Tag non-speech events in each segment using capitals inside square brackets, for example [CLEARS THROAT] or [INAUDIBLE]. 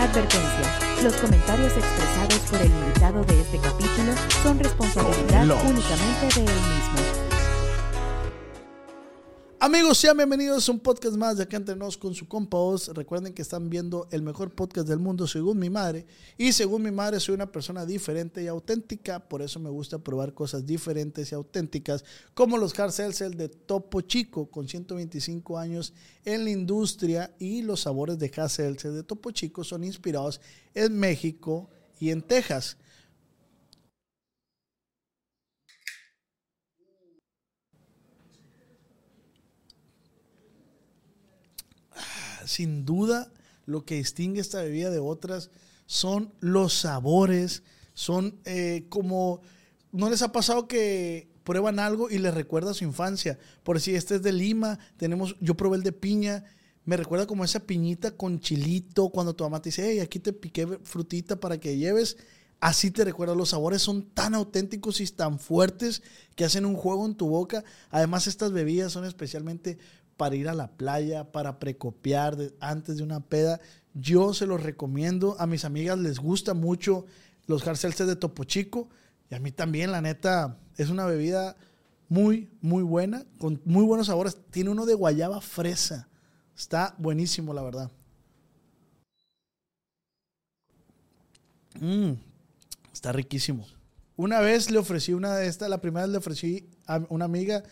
Advertencia. Los comentarios expresados por el invitado de este capítulo son responsabilidad únicamente de él mismo. Amigos, sean bienvenidos a un podcast más de Acá Entre Nos con su compa Oz. Recuerden que están viendo el mejor podcast del mundo según mi madre. Y según mi madre soy una persona diferente y auténtica. Por eso me gusta probar cosas diferentes y auténticas. Como los hard seltzer de Topo Chico con 125 años en la industria. Y los sabores de hard seltzer de Topo Chico son inspirados en México y en Texas. Sin duda lo que distingue esta bebida de otras son los sabores, son eh, como, ¿no les ha pasado que prueban algo y les recuerda su infancia? Por si este es de Lima, tenemos, yo probé el de piña, me recuerda como esa piñita con chilito, cuando tu mamá te dice, hey, aquí te piqué frutita para que lleves. Así te recuerda, los sabores son tan auténticos y tan fuertes que hacen un juego en tu boca. Además, estas bebidas son especialmente para ir a la playa, para precopiar antes de una peda. Yo se los recomiendo. A mis amigas les gusta mucho los hard de Topo Chico. Y a mí también, la neta, es una bebida muy, muy buena, con muy buenos sabores. Tiene uno de guayaba fresa. Está buenísimo, la verdad. Mm, está riquísimo. Una vez le ofrecí una de estas, la primera vez le ofrecí a una amiga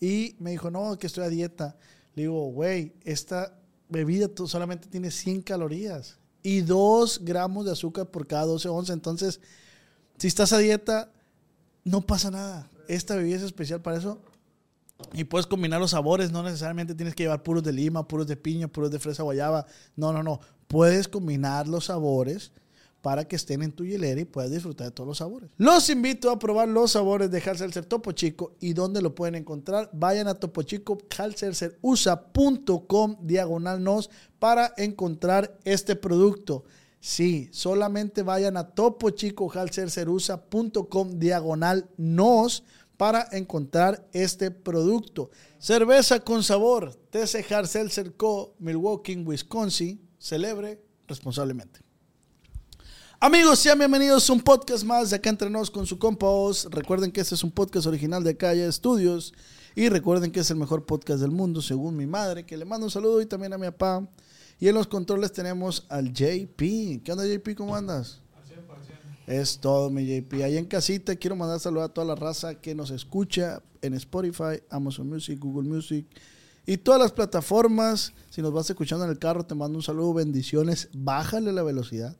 y me dijo, no, que estoy a dieta. Le digo, güey, esta bebida solamente tiene 100 calorías y 2 gramos de azúcar por cada 12 onzas. Entonces, si estás a dieta, no pasa nada. Esta bebida es especial para eso. Y puedes combinar los sabores, no necesariamente tienes que llevar puros de lima, puros de piña, puros de fresa guayaba. No, no, no. Puedes combinar los sabores para que estén en tu hielera y puedas disfrutar de todos los sabores. Los invito a probar los sabores de Hard Seltzer Topo Chico y dónde lo pueden encontrar. Vayan a Topo Chico, hardseltzerusa.com diagonal nos para encontrar este producto. Sí, solamente vayan a Topo Chico, hardseltzerusa.com diagonal nos para encontrar este producto. Cerveza con sabor, TC Seltzer Co. Milwaukee, Wisconsin. Celebre responsablemente. Amigos, sean bienvenidos a un podcast más de Acá Entre Nos con su compa. Recuerden que este es un podcast original de Calle Studios. Y recuerden que es el mejor podcast del mundo, según mi madre, que le mando un saludo y también a mi papá. Y en los controles tenemos al JP. ¿Qué onda, JP? ¿Cómo andas? Es todo, mi JP. Ahí en casita quiero mandar saludos a toda la raza que nos escucha en Spotify, Amazon Music, Google Music y todas las plataformas. Si nos vas escuchando en el carro, te mando un saludo, bendiciones. Bájale la velocidad.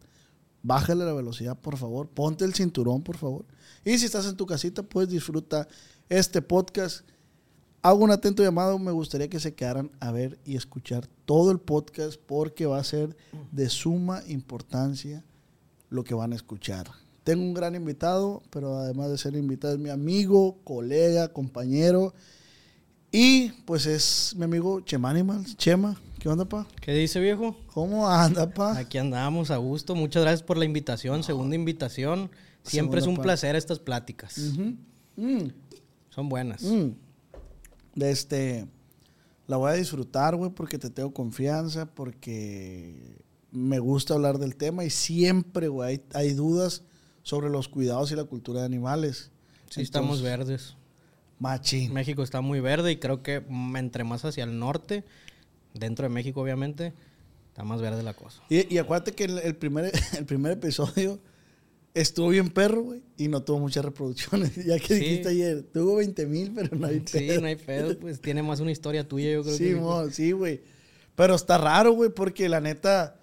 Bájale la velocidad, por favor. Ponte el cinturón, por favor. Y si estás en tu casita, pues disfruta este podcast. Hago un atento llamado. Me gustaría que se quedaran a ver y escuchar todo el podcast porque va a ser de suma importancia lo que van a escuchar. Tengo un gran invitado, pero además de ser invitado es mi amigo, colega, compañero. Y pues es mi amigo Chema Animals. Chema, ¿qué onda, pa? ¿Qué dice viejo? ¿Cómo anda, pa? Aquí andamos a gusto. Muchas gracias por la invitación. Segunda invitación. Siempre es un parte. placer estas pláticas. Mm. Son buenas. Mm. De este, la voy a disfrutar, güey, porque te tengo confianza, porque me gusta hablar del tema y siempre, güey, hay, hay dudas sobre los cuidados y la cultura de animales. Sí, estamos Entonces, verdes. Machín. México está muy verde y creo que mm, entre más hacia el norte, dentro de México obviamente, está más verde la cosa. Y, y acuérdate que el, el primer, [LAUGHS] el primer episodio estuvo bien perro, güey, y no tuvo muchas reproducciones. [LAUGHS] Ya que Sí. dijiste ayer, tuvo 20 mil, pero no hay Sí, pedo. no hay pedo, pues tiene más una historia tuya, yo creo Sí, que. mo, sí, güey. Pero está raro, güey, porque la neta,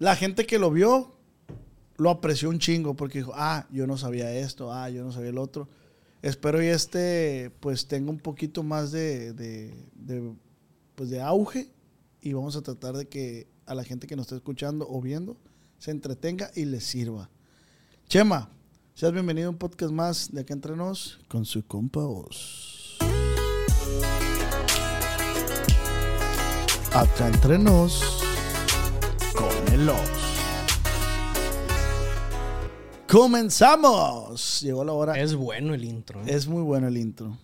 la gente que lo vio lo apreció un chingo porque dijo, ah, yo no sabía esto, ah, yo no sabía el otro. Espero y este, pues, tenga un poquito más de, de, de, pues, de auge y vamos a tratar de que a la gente que nos está escuchando o viendo se entretenga y les sirva. Chema, seas bienvenido a un podcast más de Acá Entre Nos con su compa Oz. Acá Entre Nos con el Oz. ¡Comenzamos! Llegó la hora. Es bueno el intro. ¿eh? Es muy bueno el intro.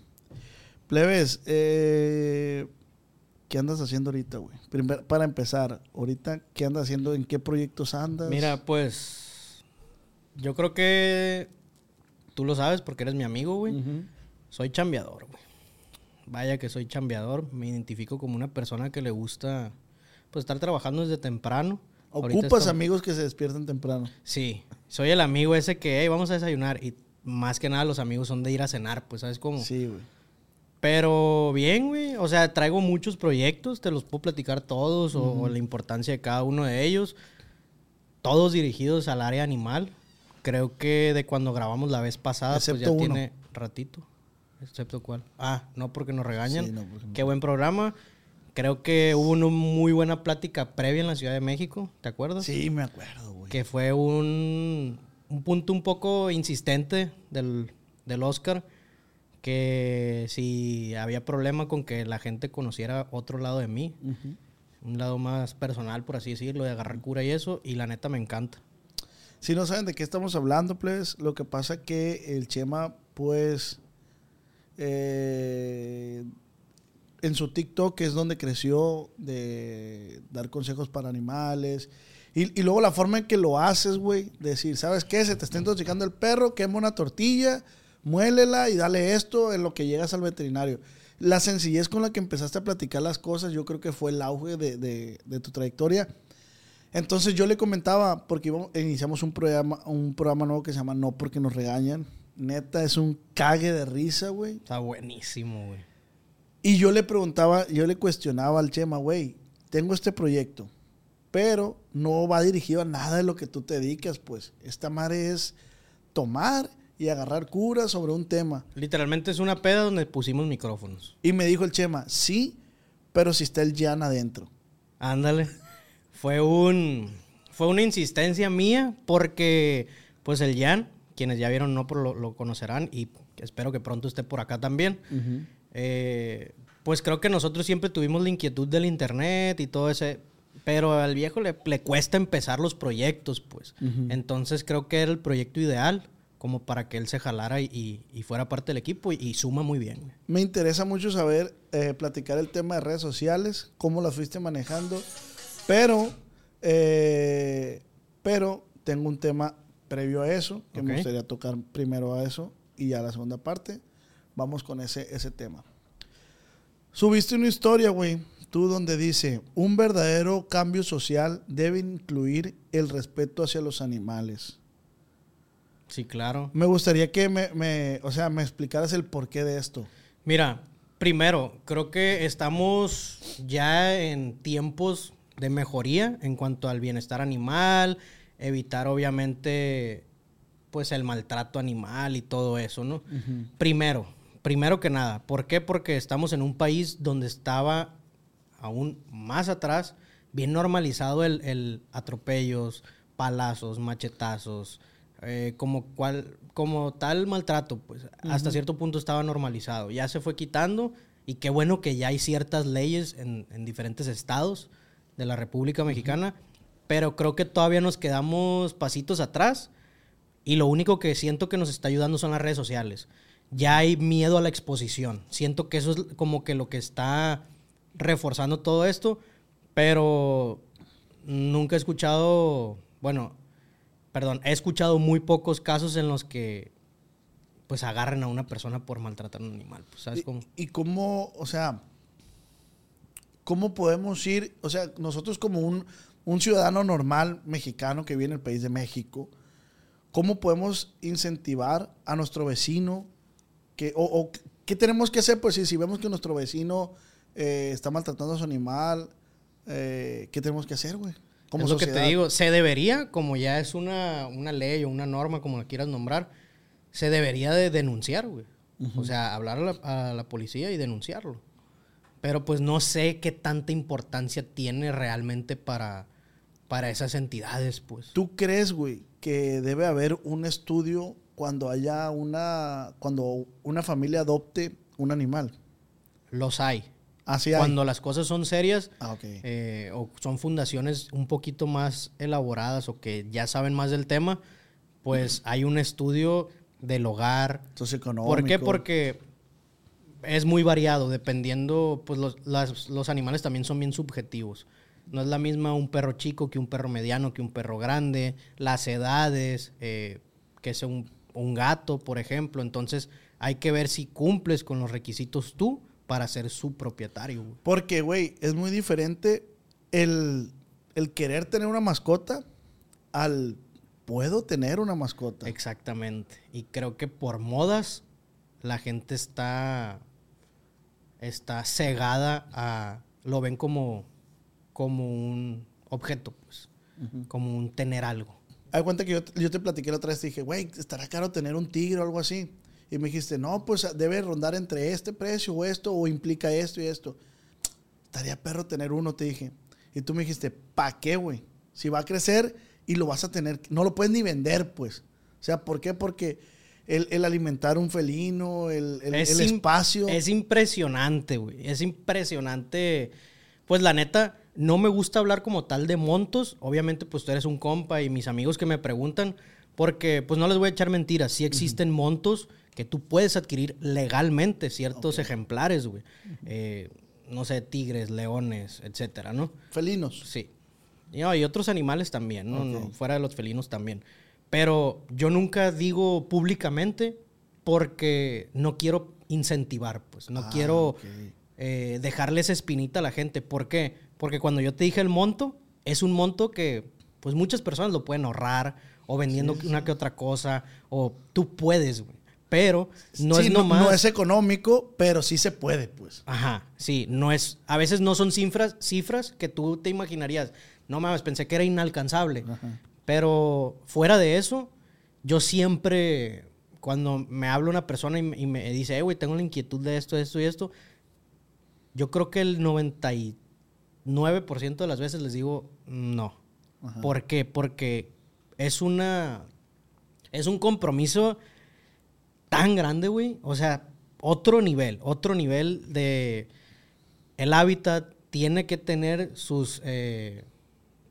Plebes, eh, ¿qué andas haciendo ahorita, güey? Primer- para empezar, ahorita, ¿qué andas haciendo? ¿En qué proyectos andas? Mira, pues yo creo que tú lo sabes porque eres mi amigo, güey. Soy chambeador, güey. Vaya que soy chambeador. Me identifico como una persona que le gusta pues estar trabajando desde temprano. Ocupas estamos- amigos que se despiertan temprano. Sí, soy el amigo ese que, hey, vamos a desayunar. Y más que nada los amigos son de ir a cenar, pues, ¿sabes cómo? Sí, güey. Pero bien, güey. O sea, traigo muchos proyectos, te los puedo platicar todos o, o la importancia de cada uno de ellos. Todos dirigidos al área animal. Creo que de cuando grabamos la vez pasada, pues Excepto ya uno. tiene ratito. ¿Excepto cuál? Ah, no porque nos regañan. Sí, no, porque no. Qué buen programa. Creo que hubo una muy buena plática previa en la Ciudad de México, ¿te acuerdas? Sí, me acuerdo, güey. que fue un, un punto un poco insistente del, del Oscar, que si había problema con que la gente conociera otro lado de mí, un lado más personal, por así decirlo, de agarrar cura y eso, y la neta me encanta. Si no saben de qué estamos hablando, pues, lo que pasa que el Chema, pues, eh, en su TikTok es donde creció de dar consejos para animales. Y, y luego la forma en que lo haces, güey, decir, ¿sabes qué? Se te está intoxicando el perro, quema una tortilla, muélela y dale esto en lo que llegas al veterinario. La sencillez con la que empezaste a platicar las cosas, yo creo que fue el auge de, de- de tu trayectoria. Entonces yo le comentaba, porque íbamos- iniciamos un programa, un programa nuevo que se llama No porque nos regañan. Neta, es un cague de risa, güey. Está buenísimo, güey. Y yo le preguntaba, yo le cuestionaba al Chema, güey, tengo este proyecto, pero no va dirigido a nada de lo que tú te dedicas, pues. Esta madre es tomar y agarrar cura sobre un tema. Literalmente es una peda donde pusimos micrófonos. Y me dijo el Chema, sí, pero si está el Jan adentro. Ándale. Fue un fue una insistencia mía porque pues el Jan, quienes ya vieron no lo, lo conocerán y espero que pronto esté por acá también. Eh, pues creo que nosotros siempre tuvimos la inquietud del internet y todo ese, pero al viejo le, le cuesta empezar los proyectos, pues. Entonces creo que era el proyecto ideal como para que él se jalara y, fuera parte del equipo y, y suma muy bien. Me interesa mucho saber, eh, platicar el tema de redes sociales, cómo las fuiste manejando, pero, eh, pero tengo un tema previo a eso, que me gustaría tocar primero a eso y a la segunda parte. Vamos con ese, ese tema. Subiste una historia, güey, tú donde dice, un verdadero cambio social debe incluir el respeto hacia los animales. Sí, claro. Me gustaría que me, me- o sea, me explicaras el porqué de esto. Mira, primero, creo que estamos ya en tiempos de mejoría en cuanto al bienestar animal, evitar obviamente pues el maltrato animal y todo eso, ¿no? Primero, primero que nada, ¿por qué? Porque estamos en un país donde estaba aún más atrás, bien normalizado el, el atropellos, palazos, machetazos, eh, como, cual, como tal maltrato, pues hasta cierto punto estaba normalizado. Ya se fue quitando y qué bueno que ya hay ciertas leyes en, en diferentes estados de la República Mexicana, pero creo que todavía nos quedamos pasitos atrás y lo único que siento que nos está ayudando son las redes sociales. Ya hay miedo a la exposición. Siento que eso es como que lo que está reforzando todo esto, pero nunca he escuchado, bueno, perdón, he escuchado muy pocos casos en los que pues agarren a una persona por maltratar a un animal. Pues, ¿sabes Y- cómo? Y, cómo, o sea, cómo podemos ir, o sea, nosotros como un, un ciudadano normal mexicano que viene del país de México, ¿cómo podemos incentivar a nuestro vecino? Que, o, o qué tenemos que hacer? Pues si, si vemos que nuestro vecino eh, está maltratando a su animal, eh, ¿qué tenemos que hacer, güey? Como es lo que te sociedad. digo, se debería, como ya es una, una ley o una norma, como la quieras nombrar, se debería de denunciar, güey. O sea, hablar a la, a la policía y denunciarlo. Pero pues no sé qué tanta importancia tiene realmente para, para esas entidades, pues. ¿Tú crees, güey, que debe haber un estudio cuando haya una, cuando una familia adopte un animal? Los hay. Así hay. Cuando las cosas son serias Ah, eh, o son fundaciones un poquito más elaboradas o que ya saben más del tema, pues hay un estudio del hogar, Socioeconómico. ¿Por qué? Porque es muy variado, dependiendo, pues los, las- los animales también son bien subjetivos. No es la misma un perro chico que un perro mediano, que un perro grande, las edades, eh, que es un, un gato, por ejemplo. Entonces hay que ver si cumples con los requisitos tú para ser su propietario. güey. Porque, güey, es muy diferente el, el querer tener una mascota al puedo tener una mascota. Exactamente. Y creo que por modas la gente está está cegada a lo ven como como un objeto, pues, como un tener algo. Haz cuenta que yo, yo te platiqué la otra vez, te dije, güey, estará caro tener un tigre o algo así. Y me dijiste, no, pues debe rondar entre este precio o esto, o implica esto y esto. Estaría perro tener uno, te dije. Y tú me dijiste, ¿pa' qué, güey? Si va a crecer y lo vas a tener, no lo puedes ni vender, pues. O sea, ¿por qué? Porque el, el alimentar un felino, el, el- el im- espacio. Es impresionante, güey. Es impresionante. Pues la neta, no me gusta hablar como tal de montos. Obviamente, pues tú eres un compa y mis amigos que me preguntan, porque pues no les voy a echar mentiras. Sí existen montos que tú puedes adquirir legalmente, ciertos ejemplares, güey. Eh, no sé, tigres, leones, etcétera, ¿no? Felinos. Sí. Y, no, y otros animales también, ¿no? Fuera de los felinos también. Pero yo nunca digo públicamente porque no quiero incentivar, pues. No Ah, quiero eh, dejarles espinita a la gente. ¿Por qué? Porque cuando yo te dije el monto, es un monto que pues muchas personas lo pueden ahorrar o vendiendo una que otra cosa o tú puedes, güey. Pero no Sí, es nomás... no es económico, pero sí se puede, pues. Ajá, sí, no es, a veces no son cifras, cifras que tú te imaginarías, no mames, pensé que era inalcanzable, pero fuera de eso, yo siempre, cuando me habla una persona y, me- y me dice, eh, güey, tengo la inquietud de esto, esto y esto, yo creo que el 99% de las veces les digo no. ¿Por qué? Porque es una, es un compromiso tan grande, güey. O sea, otro nivel, otro nivel de... El hábitat tiene que tener sus... eh,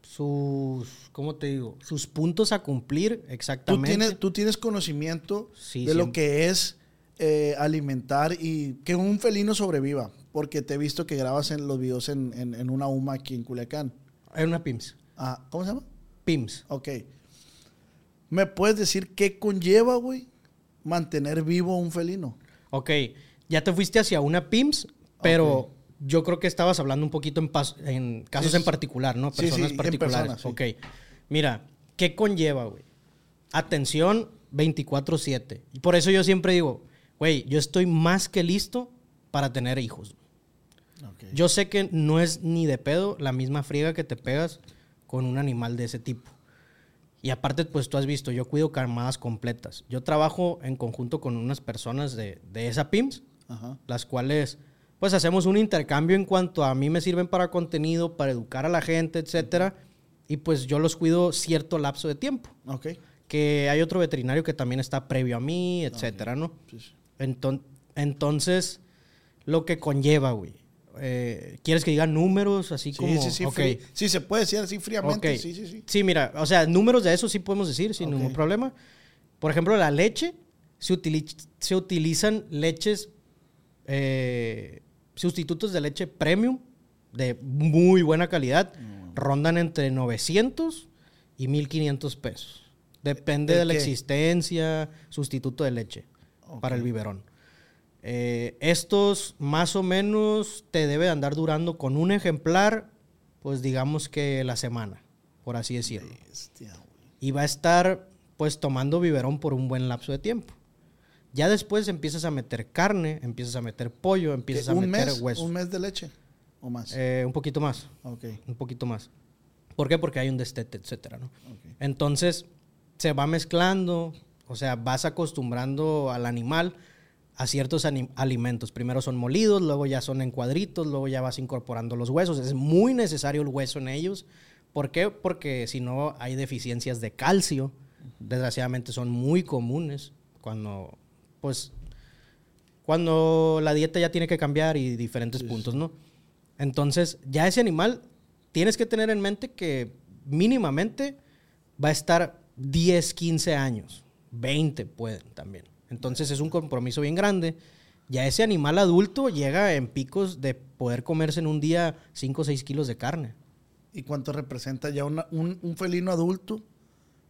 sus... ¿Cómo te digo? Sus puntos a cumplir Tú exactamente. tienes, tú tienes conocimiento Sí, de lo que es eh, alimentar y que un felino sobreviva. Porque te he visto que grabas en los videos en, en- en una UMA aquí en Culiacán. Es una PIMS. Ah, ¿Cómo se llama? PIMS. Ok. ¿Me puedes decir qué conlleva, güey, mantener vivo un felino? Ok, ya te fuiste hacia una PIMS, pero yo creo que estabas hablando un poquito en, pas- en casos Sí, en particular, ¿no? Personas sí, en particulares. personas, sí. Ok, mira, ¿qué conlleva, güey? Atención 24/7. Y por eso yo siempre digo, güey, yo estoy más que listo para tener hijos. Yo sé que no es ni de pedo la misma friega que te pegas con un animal de ese tipo. Y aparte, pues tú has visto, yo cuido camadas completas. Yo trabajo en conjunto con unas personas de, de esa PIMS, Ajá. las cuales, pues hacemos un intercambio en cuanto a mí me sirven para contenido, para educar a la gente, etcétera. Y pues yo los cuido cierto lapso de tiempo. Ok. Que hay otro veterinario que también está previo a mí, etcétera, ¿no? Sí, sí. Enton- entonces, lo que conlleva, güey. Eh, ¿Quieres que diga números así Sí, como? sí, sí, Ok. frí- sí, se puede decir así fríamente. Sí, sí, sí. Sí, mira, o sea, números de eso sí podemos decir sin ningún problema. Por ejemplo, la leche, se, utili- se utilizan leches, eh, sustitutos de leche premium de muy buena calidad. Mm. Rondan entre 900 y 1500 pesos. Depende ¿El de la qué? existencia, sustituto de leche para el biberón. Eh, estos más o menos te debe andar durando con un ejemplar, pues digamos que la semana, por así decirlo. Y va a estar pues tomando biberón por un buen lapso de tiempo. Ya después empiezas a meter carne, empiezas a meter pollo, empiezas ¿Qué, a ¿Un meter mes? hueso. ¿Un mes de leche? ¿O más? Eh, un poquito más, ok. un poquito más. ¿Por qué? Porque hay un destete, etcétera, ¿no? ok. Entonces, se va mezclando, o sea, vas acostumbrando al animal a ciertos alimentos. Primero son molidos, luego ya son en cuadritos, luego ya vas incorporando los huesos. Es muy necesario el hueso en ellos. ¿Por qué? Porque si no hay deficiencias de calcio. Desgraciadamente son muy comunes cuando, pues, cuando la dieta ya tiene que cambiar y diferentes puntos, ¿no? Entonces, ya ese animal tienes que tener en mente que mínimamente va a estar 10, 15 años, 20 pueden también. Entonces es un compromiso bien grande Ya ese animal adulto llega en picos de poder comerse en un día 5 o 6 kilos de carne. ¿Y cuánto representa ya una- un, un felino adulto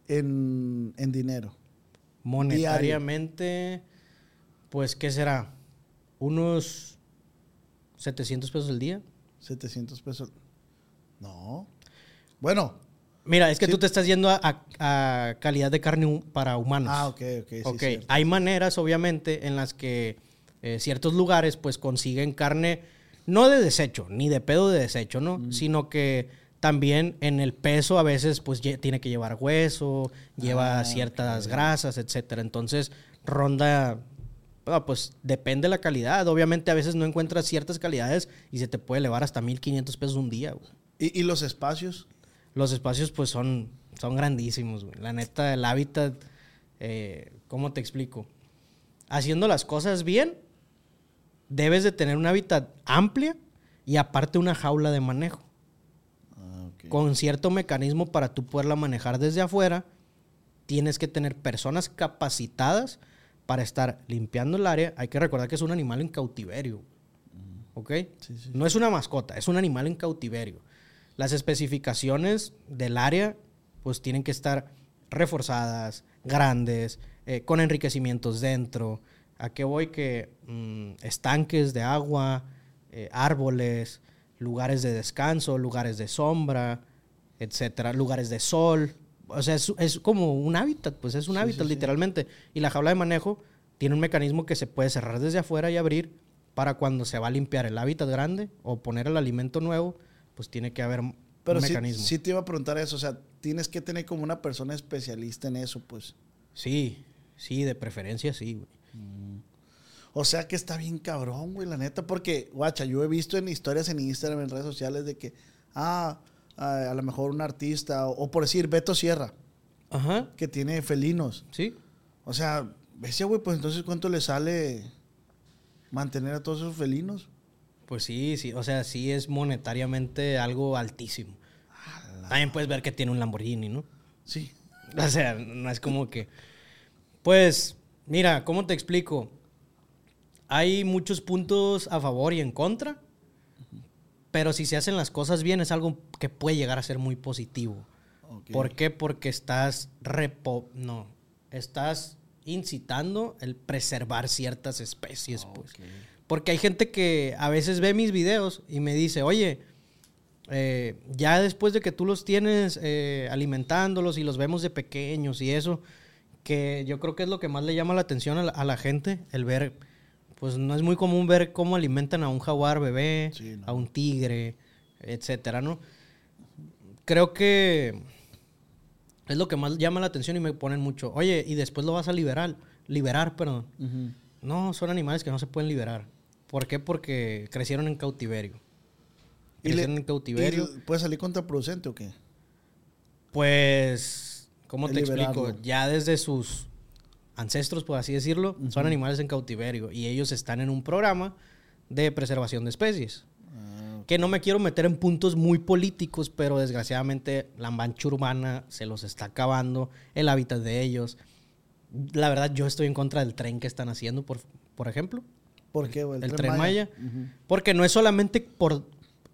en, en dinero? Monetariamente, pues, ¿qué será? Unos 700 pesos al día. 700 pesos. No. Bueno. Mira, es que Sí. tú te estás yendo a, a- a calidad de carne para humanos. Ah, ok, ok. sí, ok, cierto. hay maneras, obviamente, en las que eh, ciertos lugares, pues, consiguen carne, no de desecho, ni de pedo de desecho, ¿no? Mm. Sino que también en el peso a veces, pues, tiene que llevar hueso, lleva Ah, ciertas grasas, etcétera. Entonces, ronda, ah, pues, depende la calidad. Obviamente, a veces no encuentras ciertas calidades y se te puede elevar hasta 1.500 pesos un día, güey. ¿Y, y los espacios? Los espacios, pues, son, son grandísimos, güey. La neta, el hábitat, eh, ¿cómo te explico? Haciendo las cosas bien, debes de tener un hábitat amplia y aparte una jaula de manejo. Ah, ok. Con cierto mecanismo para tú poderla manejar desde afuera, tienes que tener personas capacitadas para estar limpiando el área. Hay que recordar que es un animal en cautiverio. ¿Ok? Sí, sí. No es una mascota, es un animal en cautiverio. Las especificaciones del área, pues tienen que estar reforzadas, grandes, eh, con enriquecimientos dentro. ¿A qué voy? Que mm, estanques de agua, eh, árboles, lugares de descanso, lugares de sombra, etcétera, lugares de sol. O sea, es, es como un hábitat, pues es un Sí, hábitat sí, sí. literalmente. Y la jaula de manejo tiene un mecanismo que se puede cerrar desde afuera y abrir para cuando se va a limpiar el hábitat grande o poner el alimento nuevo, pues tiene que haber Pero un sí, mecanismo. sí te iba a preguntar eso. O sea, tienes que tener como una persona especialista en eso, pues. Sí, sí, de preferencia sí, güey. O sea que está bien cabrón, güey, la neta. Porque, guacha, yo he visto en historias en Instagram, en redes sociales, de que, ah, a, a lo mejor un artista, o, o por decir Beto Sierra, Ajá, que tiene felinos. sí. O sea, ese güey, pues entonces, ¿cuánto le sale mantener a todos esos felinos? Pues sí, sí, o sea, sí es monetariamente algo altísimo. También puedes ver que tiene un Lamborghini, ¿no? Sí. [LAUGHS] O sea, no es como que... Pues, mira, ¿cómo te explico? Hay muchos puntos a favor y en contra, pero si se hacen las cosas bien es algo que puede llegar a ser muy positivo. ¿Por qué? Porque estás repo... No, estás incitando el preservar ciertas especies, pues. Porque hay gente que a veces ve mis videos y me dice, oye, eh, ya después de que tú los tienes eh, alimentándolos y los vemos de pequeños y eso, que yo creo que es lo que más le llama la atención a la, a la gente, el ver, pues no es muy común ver cómo alimentan a un jaguar bebé, Sí, no. a un tigre, etcétera, ¿no? Creo que es lo que más llama la atención y me ponen mucho, oye, y después lo vas a liberar, liberar, perdón. No, son animales que no se pueden liberar. ¿Por qué? Porque crecieron en cautiverio. ¿Y le- Crecieron en cautiverio. ¿Y puede salir contraproducente o qué? Pues, ¿cómo El te explico? Ya desde sus ancestros, por así decirlo, son animales en cautiverio y ellos están en un programa de preservación de especies. Ah, Que no me quiero meter en puntos muy políticos, pero desgraciadamente la mancha urbana se los está acabando, el hábitat de ellos. La verdad, yo estoy en contra del tren que están haciendo, por, por ejemplo. ¿Por qué, güey? el Tren Maya. Ujú. Porque no es solamente por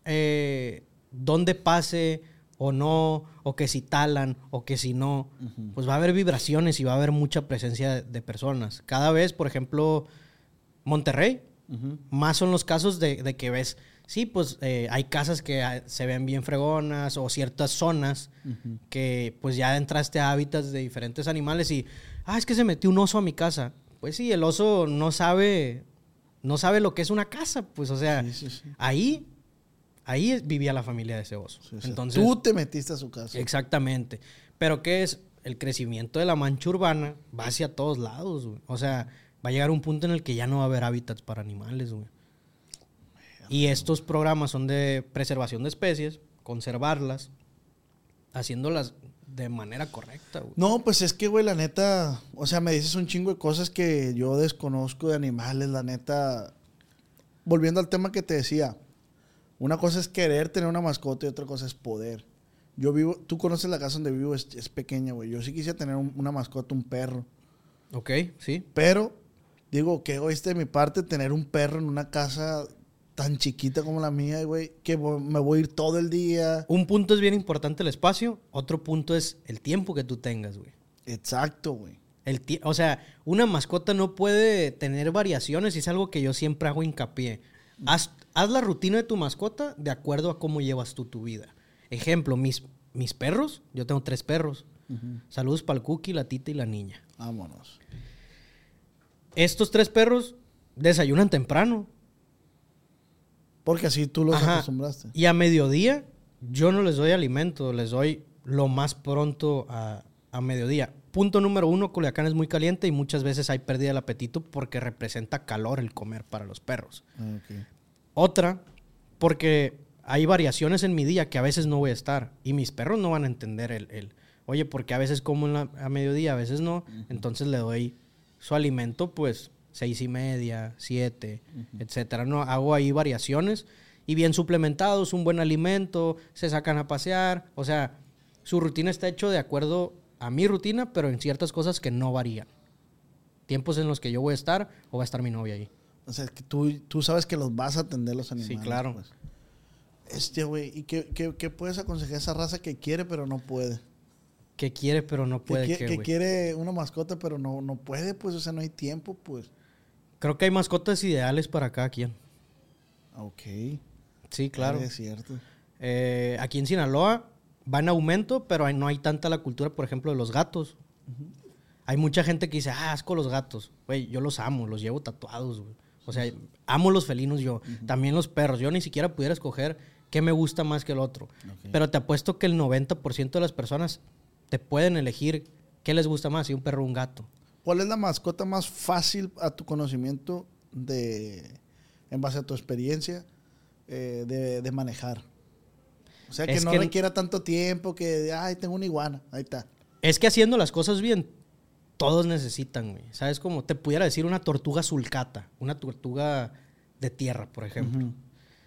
eh, dónde pase o no, o que si talan o que si no, pues va a haber vibraciones y va a haber mucha presencia de, de personas. Cada vez, por ejemplo, Monterrey, más son los casos de, de que ves, sí, pues eh, hay casas que ah, se ven bien fregonas o ciertas zonas que pues ya entraste a hábitats de diferentes animales y, ah, es que se metió un oso a mi casa. Pues sí, el oso no sabe, no sabe lo que es una casa, pues o sea, Sí, sí, sí. ahí, ahí vivía la familia de ese oso. Sí, sea, Entonces, tú te metiste a su casa. exactamente. Pero ¿qué es? El crecimiento de la mancha urbana va hacia todos lados, güey. O sea, va a llegar un punto en el que ya no va a haber hábitats para animales, güey. Y estos programas son de preservación de especies, conservarlas, haciéndolas de manera correcta, güey. No, pues es que, güey, la neta, o sea, me dices un chingo de cosas que yo desconozco de animales, la neta. Volviendo al tema que te decía, una cosa es querer tener una mascota y otra cosa es poder. Yo vivo, tú conoces la casa donde vivo, es, es pequeña, güey. Yo sí quisiera tener un- una mascota, un perro. Ok, sí. Pero Digo, qué egoísta de mi parte tener un perro en una casa tan chiquita como la mía, güey, que me voy a ir todo el día. Un punto es bien importante el espacio, otro punto es el tiempo que tú tengas, güey. Exacto, güey. El o sea, una mascota no puede tener variaciones y es algo que yo siempre hago hincapié. Haz, haz la rutina de tu mascota de acuerdo a cómo llevas tú tu vida. Ejemplo, mis, mis perros, yo tengo tres perros. Saludos para el cookie, la tita y la niña. Vámonos. Estos tres perros desayunan temprano. Porque así tú los Ajá. acostumbraste. Y a mediodía yo no les doy alimento, les doy lo más pronto a, a mediodía. Punto número uno, Culiacán es muy caliente y muchas veces hay pérdida del apetito porque representa calor el comer para los perros. Ah. Otra, porque hay variaciones en mi día que a veces no voy a estar y mis perros no van a entender el, el, oye, porque a veces como en la- a mediodía, a veces no, entonces le doy su alimento pues seis y media, siete, etcétera. No, hago ahí variaciones y bien suplementados, un buen alimento, se sacan a pasear, o sea, su rutina está hecho de acuerdo a mi rutina, pero en ciertas cosas que no varían. Tiempos en los que yo voy a estar o va a estar mi novia ahí. O sea, que tú, tú sabes que los vas a atender los animales. claro. pues. Este, güey, ¿y qué, qué, qué puedes aconsejar a esa raza que quiere pero no puede? Que quiere, pero no Que, puede. ¿qué, que güey? quiere una mascota pero no, no puede, pues, o sea, no hay tiempo, pues. Creo que hay mascotas ideales para cada quien. Ok. Sí, claro. Es cierto. Eh, aquí en Sinaloa va en aumento, pero no hay tanta la cultura, por ejemplo, de los gatos. Hay mucha gente que dice, ah, asco los gatos. Güey, yo los amo, los llevo tatuados, güey. O sea, amo los felinos yo. También los perros. Yo ni siquiera pudiera escoger qué me gusta más que el otro. Pero te apuesto que el 90% de las personas te pueden elegir qué les gusta más, si un perro o un gato. ¿Cuál es la mascota más fácil a tu conocimiento de, en base a tu experiencia, eh, de, de manejar? O sea, que Es no que- requiera tanto tiempo, que, ay, tengo una iguana, ahí está. Es que haciendo las cosas bien, todos necesitan, güey. ¿Sabes cómo? Te pudiera decir una tortuga sulcata, una tortuga de tierra, por ejemplo.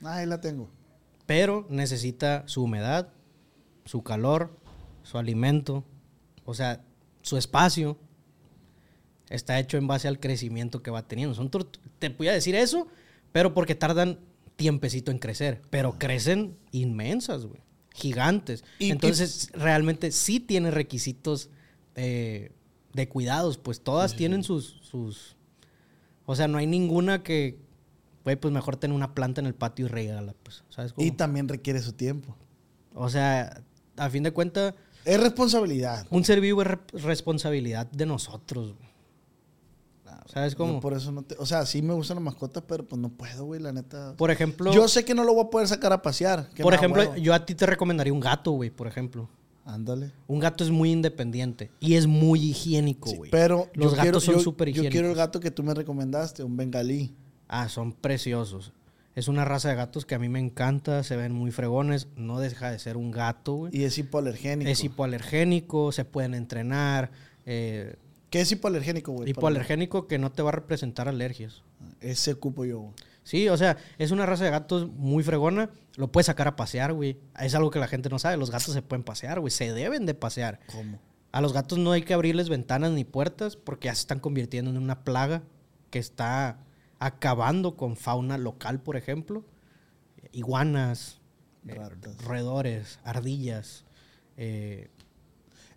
Ah, ahí la tengo. Pero necesita su humedad, su calor, su alimento, o sea, su espacio. Está hecho en base al crecimiento que va teniendo. Son te podía decir eso, pero porque tardan tiempecito en crecer. Pero crecen inmensas, güey. Gigantes. Y- Entonces, realmente sí tiene requisitos eh, de cuidados. Pues todas tienen sus, sus... O sea, no hay ninguna que... Güey, pues mejor tener una planta en el patio y regala, pues. ¿Sabes cómo? Y también requiere su tiempo. O sea, a fin de cuentas, Es responsabilidad. un ser vivo es re- responsabilidad de nosotros. güey. ¿Sabes Yo cómo? por eso no te, o sea, sí me gustan las mascotas, pero pues no puedo, güey, la neta. Por ejemplo, yo sé que no lo voy a poder sacar a pasear. por ejemplo, yo a ti te recomendaría un gato, güey, por ejemplo. Ándale. Un gato es muy independiente y es muy higiénico, Sí, güey. pero los yo gatos quiero- son yo- súper Yo quiero el higiénicos. gato que tú me recomendaste, un bengalí. Ah, son preciosos. Es una raza de gatos que a mí me encanta, se ven muy fregones, no deja de ser un gato, güey. Y es hipoalergénico. Es hipoalergénico, se pueden entrenar. eh, ¿Qué es hipoalergénico, güey? hipoalergénico que no te va a representar alergias. Ese cupo yo. güey. Sí, o sea, es una raza de gatos muy fregona. Lo puedes sacar a pasear, güey. Es algo que la gente no sabe. Los gatos se pueden pasear, güey. Se deben de pasear. ¿Cómo? A los gatos no hay que abrirles ventanas ni puertas porque ya se están convirtiendo en una plaga que está acabando con fauna local, por ejemplo. Iguanas, eh, roedores, ardillas. eh,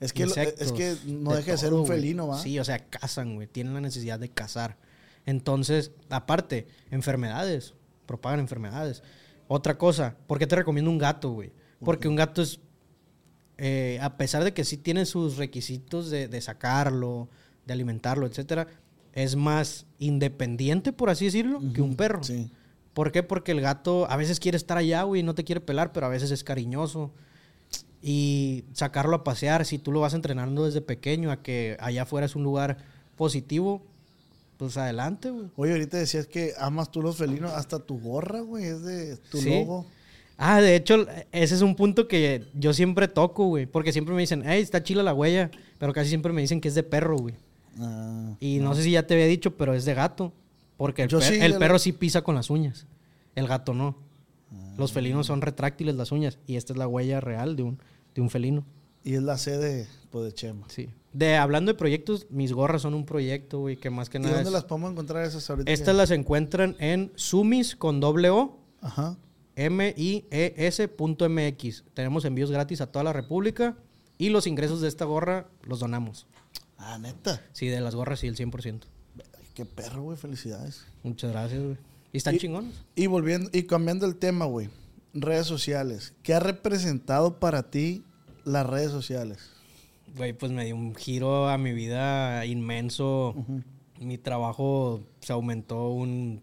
Es que, insectos, es que no de deja de ser un felino, ¿va? Sí, o sea, cazan, güey. Tienen la necesidad de cazar. Entonces, aparte, enfermedades. Propagan enfermedades. Otra cosa, ¿por qué te recomiendo un gato, güey? Porque un gato es, eh, a pesar de que sí tiene sus requisitos de, de sacarlo, de alimentarlo, etcétera, es más independiente, por así decirlo, que un perro. Sí. ¿Por qué? Porque el gato a veces quiere estar allá, güey, y no te quiere pelar, pero a veces es cariñoso. Y sacarlo a pasear, si tú lo vas entrenando desde pequeño a que allá afuera es un lugar positivo, pues adelante, güey. Oye, ahorita decías que amas tú los felinos, hasta tu gorra, güey, es de tu Sí. logo. Ah, de hecho, ese es un punto que yo siempre toco, güey. Porque siempre me dicen, hey, está chila la huella. Pero casi siempre me dicen que es de perro, güey. Ah, Y no. sé si ya te había dicho, pero es de gato. Porque el, Yo per- sí, el ya perro sí pisa con las uñas. El gato no. Los felinos son retráctiles las uñas. Y esta es la huella real de un, de un felino. y es la sede pues, de Chema. Sí. De hablando de proyectos, mis gorras son un proyecto, güey, que más que ¿Y nada. dónde es- las podemos encontrar esas ahorita? Estas las encuentran en Sumis con doble O. Ajá. M-I-E-S.mx. Tenemos envíos gratis a toda la República y los ingresos de esta gorra los donamos. Ah, neta. Sí, de las gorras sí, el 100%. Ay, Qué perro, güey. Felicidades. Muchas gracias, güey. Y están Y- chingones. Y volviendo y cambiando el tema, güey. Redes sociales. ¿Qué ha representado para ti las redes sociales? Güey, pues me dio un giro a mi vida inmenso. Mi trabajo se aumentó un,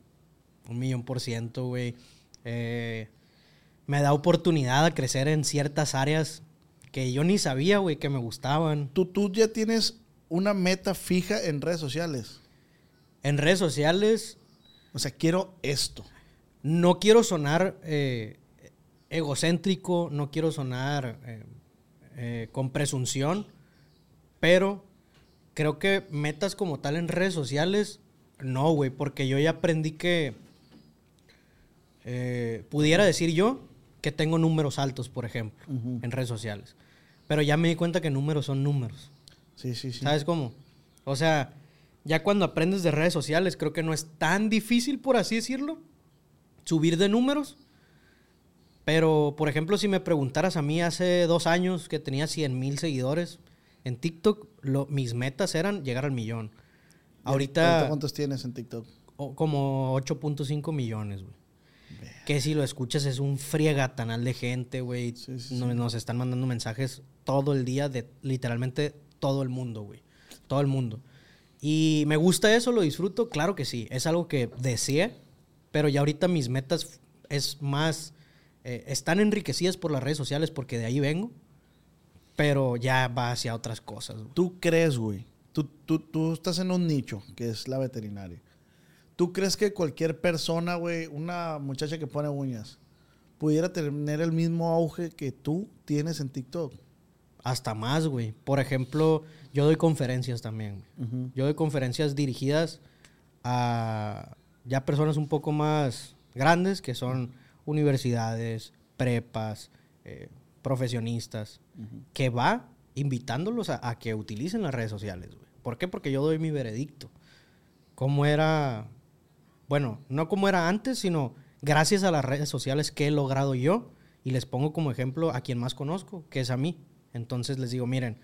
un millón por ciento, güey. Eh, me da oportunidad a crecer en ciertas áreas que yo ni sabía, güey, que me gustaban. ¿Tú, tú ya tienes una meta fija en redes sociales. En redes sociales O sea, quiero esto. no quiero sonar eh, egocéntrico, no quiero sonar eh, eh, con presunción, pero creo que metas como tal en redes sociales, no, güey, porque yo ya aprendí que pudiera decir yo que tengo números altos, por ejemplo, en redes sociales. Pero ya me di cuenta que números son números. Sí, sí, sí. ¿Sabes cómo? O sea, ya cuando aprendes de redes sociales, creo que no es tan difícil, por así decirlo, subir de números. Pero, por ejemplo, si me preguntaras a mí hace dos años que tenía 100 mil seguidores en TikTok, lo- mis metas eran llegar al millón. ¿Y Ahorita, ¿Cuántos tienes en TikTok? o- como 8.5 millones, güey. Que si lo escuchas es un friegatanal de gente, güey. Sí, sí, Nos, sí. nos están mandando mensajes todo el día de literalmente todo el mundo, güey. Todo el mundo. Y me gusta eso, lo disfruto, claro que sí. Es algo que deseé, pero ya ahorita mis metas es más... eh, están enriquecidas por las redes sociales porque de ahí vengo, pero ya va hacia otras cosas. ¿Tú crees, güey? Tú, tú, tú estás en un nicho, que es la veterinaria. ¿Tú crees que cualquier persona, güey, una muchacha que pone uñas, pudiera tener el mismo auge que tú tienes en TikTok? Hasta más, güey. Por ejemplo, yo doy conferencias también. Yo doy conferencias dirigidas a ya personas un poco más grandes, que son universidades, prepas, eh, profesionistas, que va invitándolos a, a que utilicen las redes sociales. güey. ¿Por qué? Porque yo doy mi veredicto. ¿Cómo era? Bueno, no como era antes, sino gracias a las redes sociales que he logrado yo y les pongo como ejemplo a quien más conozco, que es a mí. Entonces les digo, miren,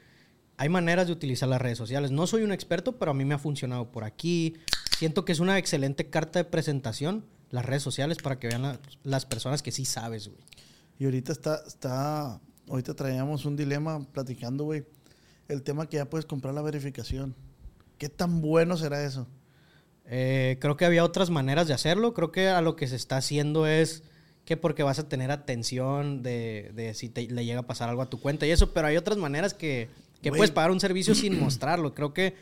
hay maneras de utilizar las redes sociales. No soy un experto, pero a mí me ha funcionado por aquí. Siento que es una excelente carta de presentación las redes sociales para que vean la- las personas que sí sabes, güey. Y ahorita está, está, ahorita traíamos un dilema platicando, güey, el tema que ya puedes comprar la verificación. ¿Qué tan bueno será eso? Eh, creo que había otras maneras de hacerlo. Creo que a lo que se está haciendo es que porque vas a tener atención de, de si te, le llega a pasar algo a tu cuenta y eso, pero hay otras maneras que, que puedes pagar un servicio sin [CLEARS THROAT] mostrarlo. Creo que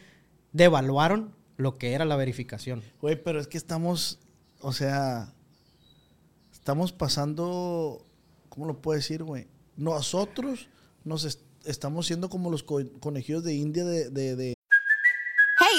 devaluaron lo que era la verificación. Güey, pero es que estamos, o sea, estamos pasando, ¿cómo lo puedo decir, güey? Nosotros nos est- estamos siendo como los co- conejillos de India de, de, de-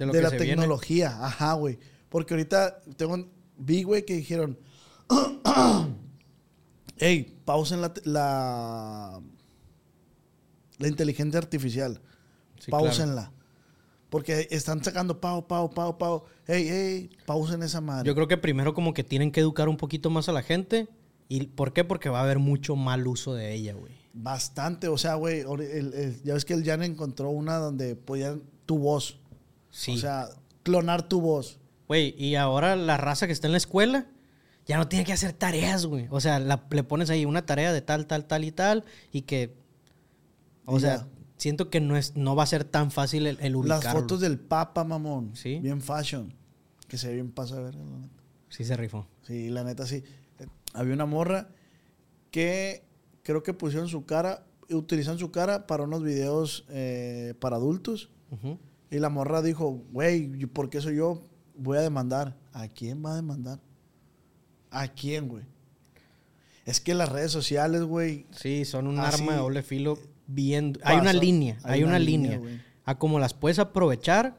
De, lo de que la se viene. tecnología. Ajá, güey. Porque ahorita tengo, vi, güey, que dijeron, [CLEARS THROAT] hey, pausen la, la, la inteligencia artificial. Sí, pausenla. Porque están sacando pau, pau, pau, pau. Hey, hey, pausen esa madre. Yo creo que primero como que tienen que educar un poquito más a la gente. ¿Y por qué? Porque va a haber mucho mal uso de ella, güey. Bastante, o sea, güey, ya ves que el Jan encontró una donde podían tu voz. Sí. O sea, clonar tu voz. Güey, y ahora la raza que está en la escuela ya no tiene que hacer tareas, güey. O sea, la- le pones ahí una tarea de tal, tal, tal y tal, y que. O Y sea, ya. siento que no, es, no va a ser tan fácil el, el Las ubicarlo. fotos del Papa, mamón. Sí. Bien fashion. Que se ve bien pasa a ver, la neta. Sí, se rifó. Sí, la neta sí. Eh, Había una morra que creo que pusieron su cara utilizando su cara para unos videos eh, para adultos. Y la morra dijo, güey, ¿y ¿por qué soy yo? Voy a demandar. ¿A quién va a demandar? ¿A quién, güey? Es que las redes sociales, güey, Sí, son un Así arma de doble filo bien... Hay una línea, Hay hay, una una, línea, línea. güey. a como las puedes aprovechar,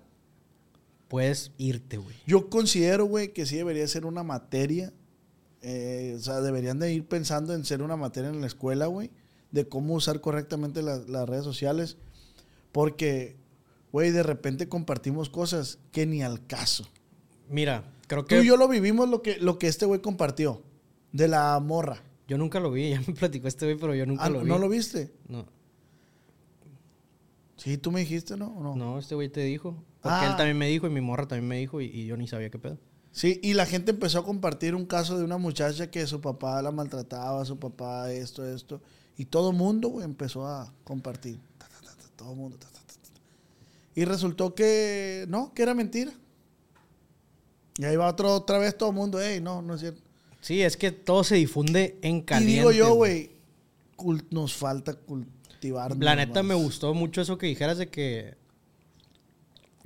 puedes irte, güey. yo considero, güey, que sí debería ser una materia. eh, o sea, deberían de ir pensando en ser una materia en la escuela, güey, de cómo usar correctamente la- las redes sociales. Porque, güey, de repente compartimos cosas que ni al caso. Mira, creo Tú que... y yo lo vivimos lo que, lo que este güey compartió. De la morra. Yo nunca lo vi, [LAUGHS] ya me platicó este güey, pero yo nunca Ah, lo vi. ¿No lo viste? No, Sí, tú me dijiste, ¿no? ¿O no? no, este güey te dijo. Porque Ah. él también me dijo y mi morra también me dijo y, y yo ni sabía qué pedo. Sí, y la gente empezó a compartir un caso de una muchacha que su papá la maltrataba, su papá esto, esto. Y todo mundo, güey, empezó a compartir. Ta, ta, ta, ta, todo mundo. Y resultó que no, que era mentira. Y ahí va otro, otra vez todo el mundo, ey, no, no es cierto. Sí, es que todo se difunde en caliente. y digo yo, güey, nos falta cultivar. La neta me gustó mucho eso que dijeras de que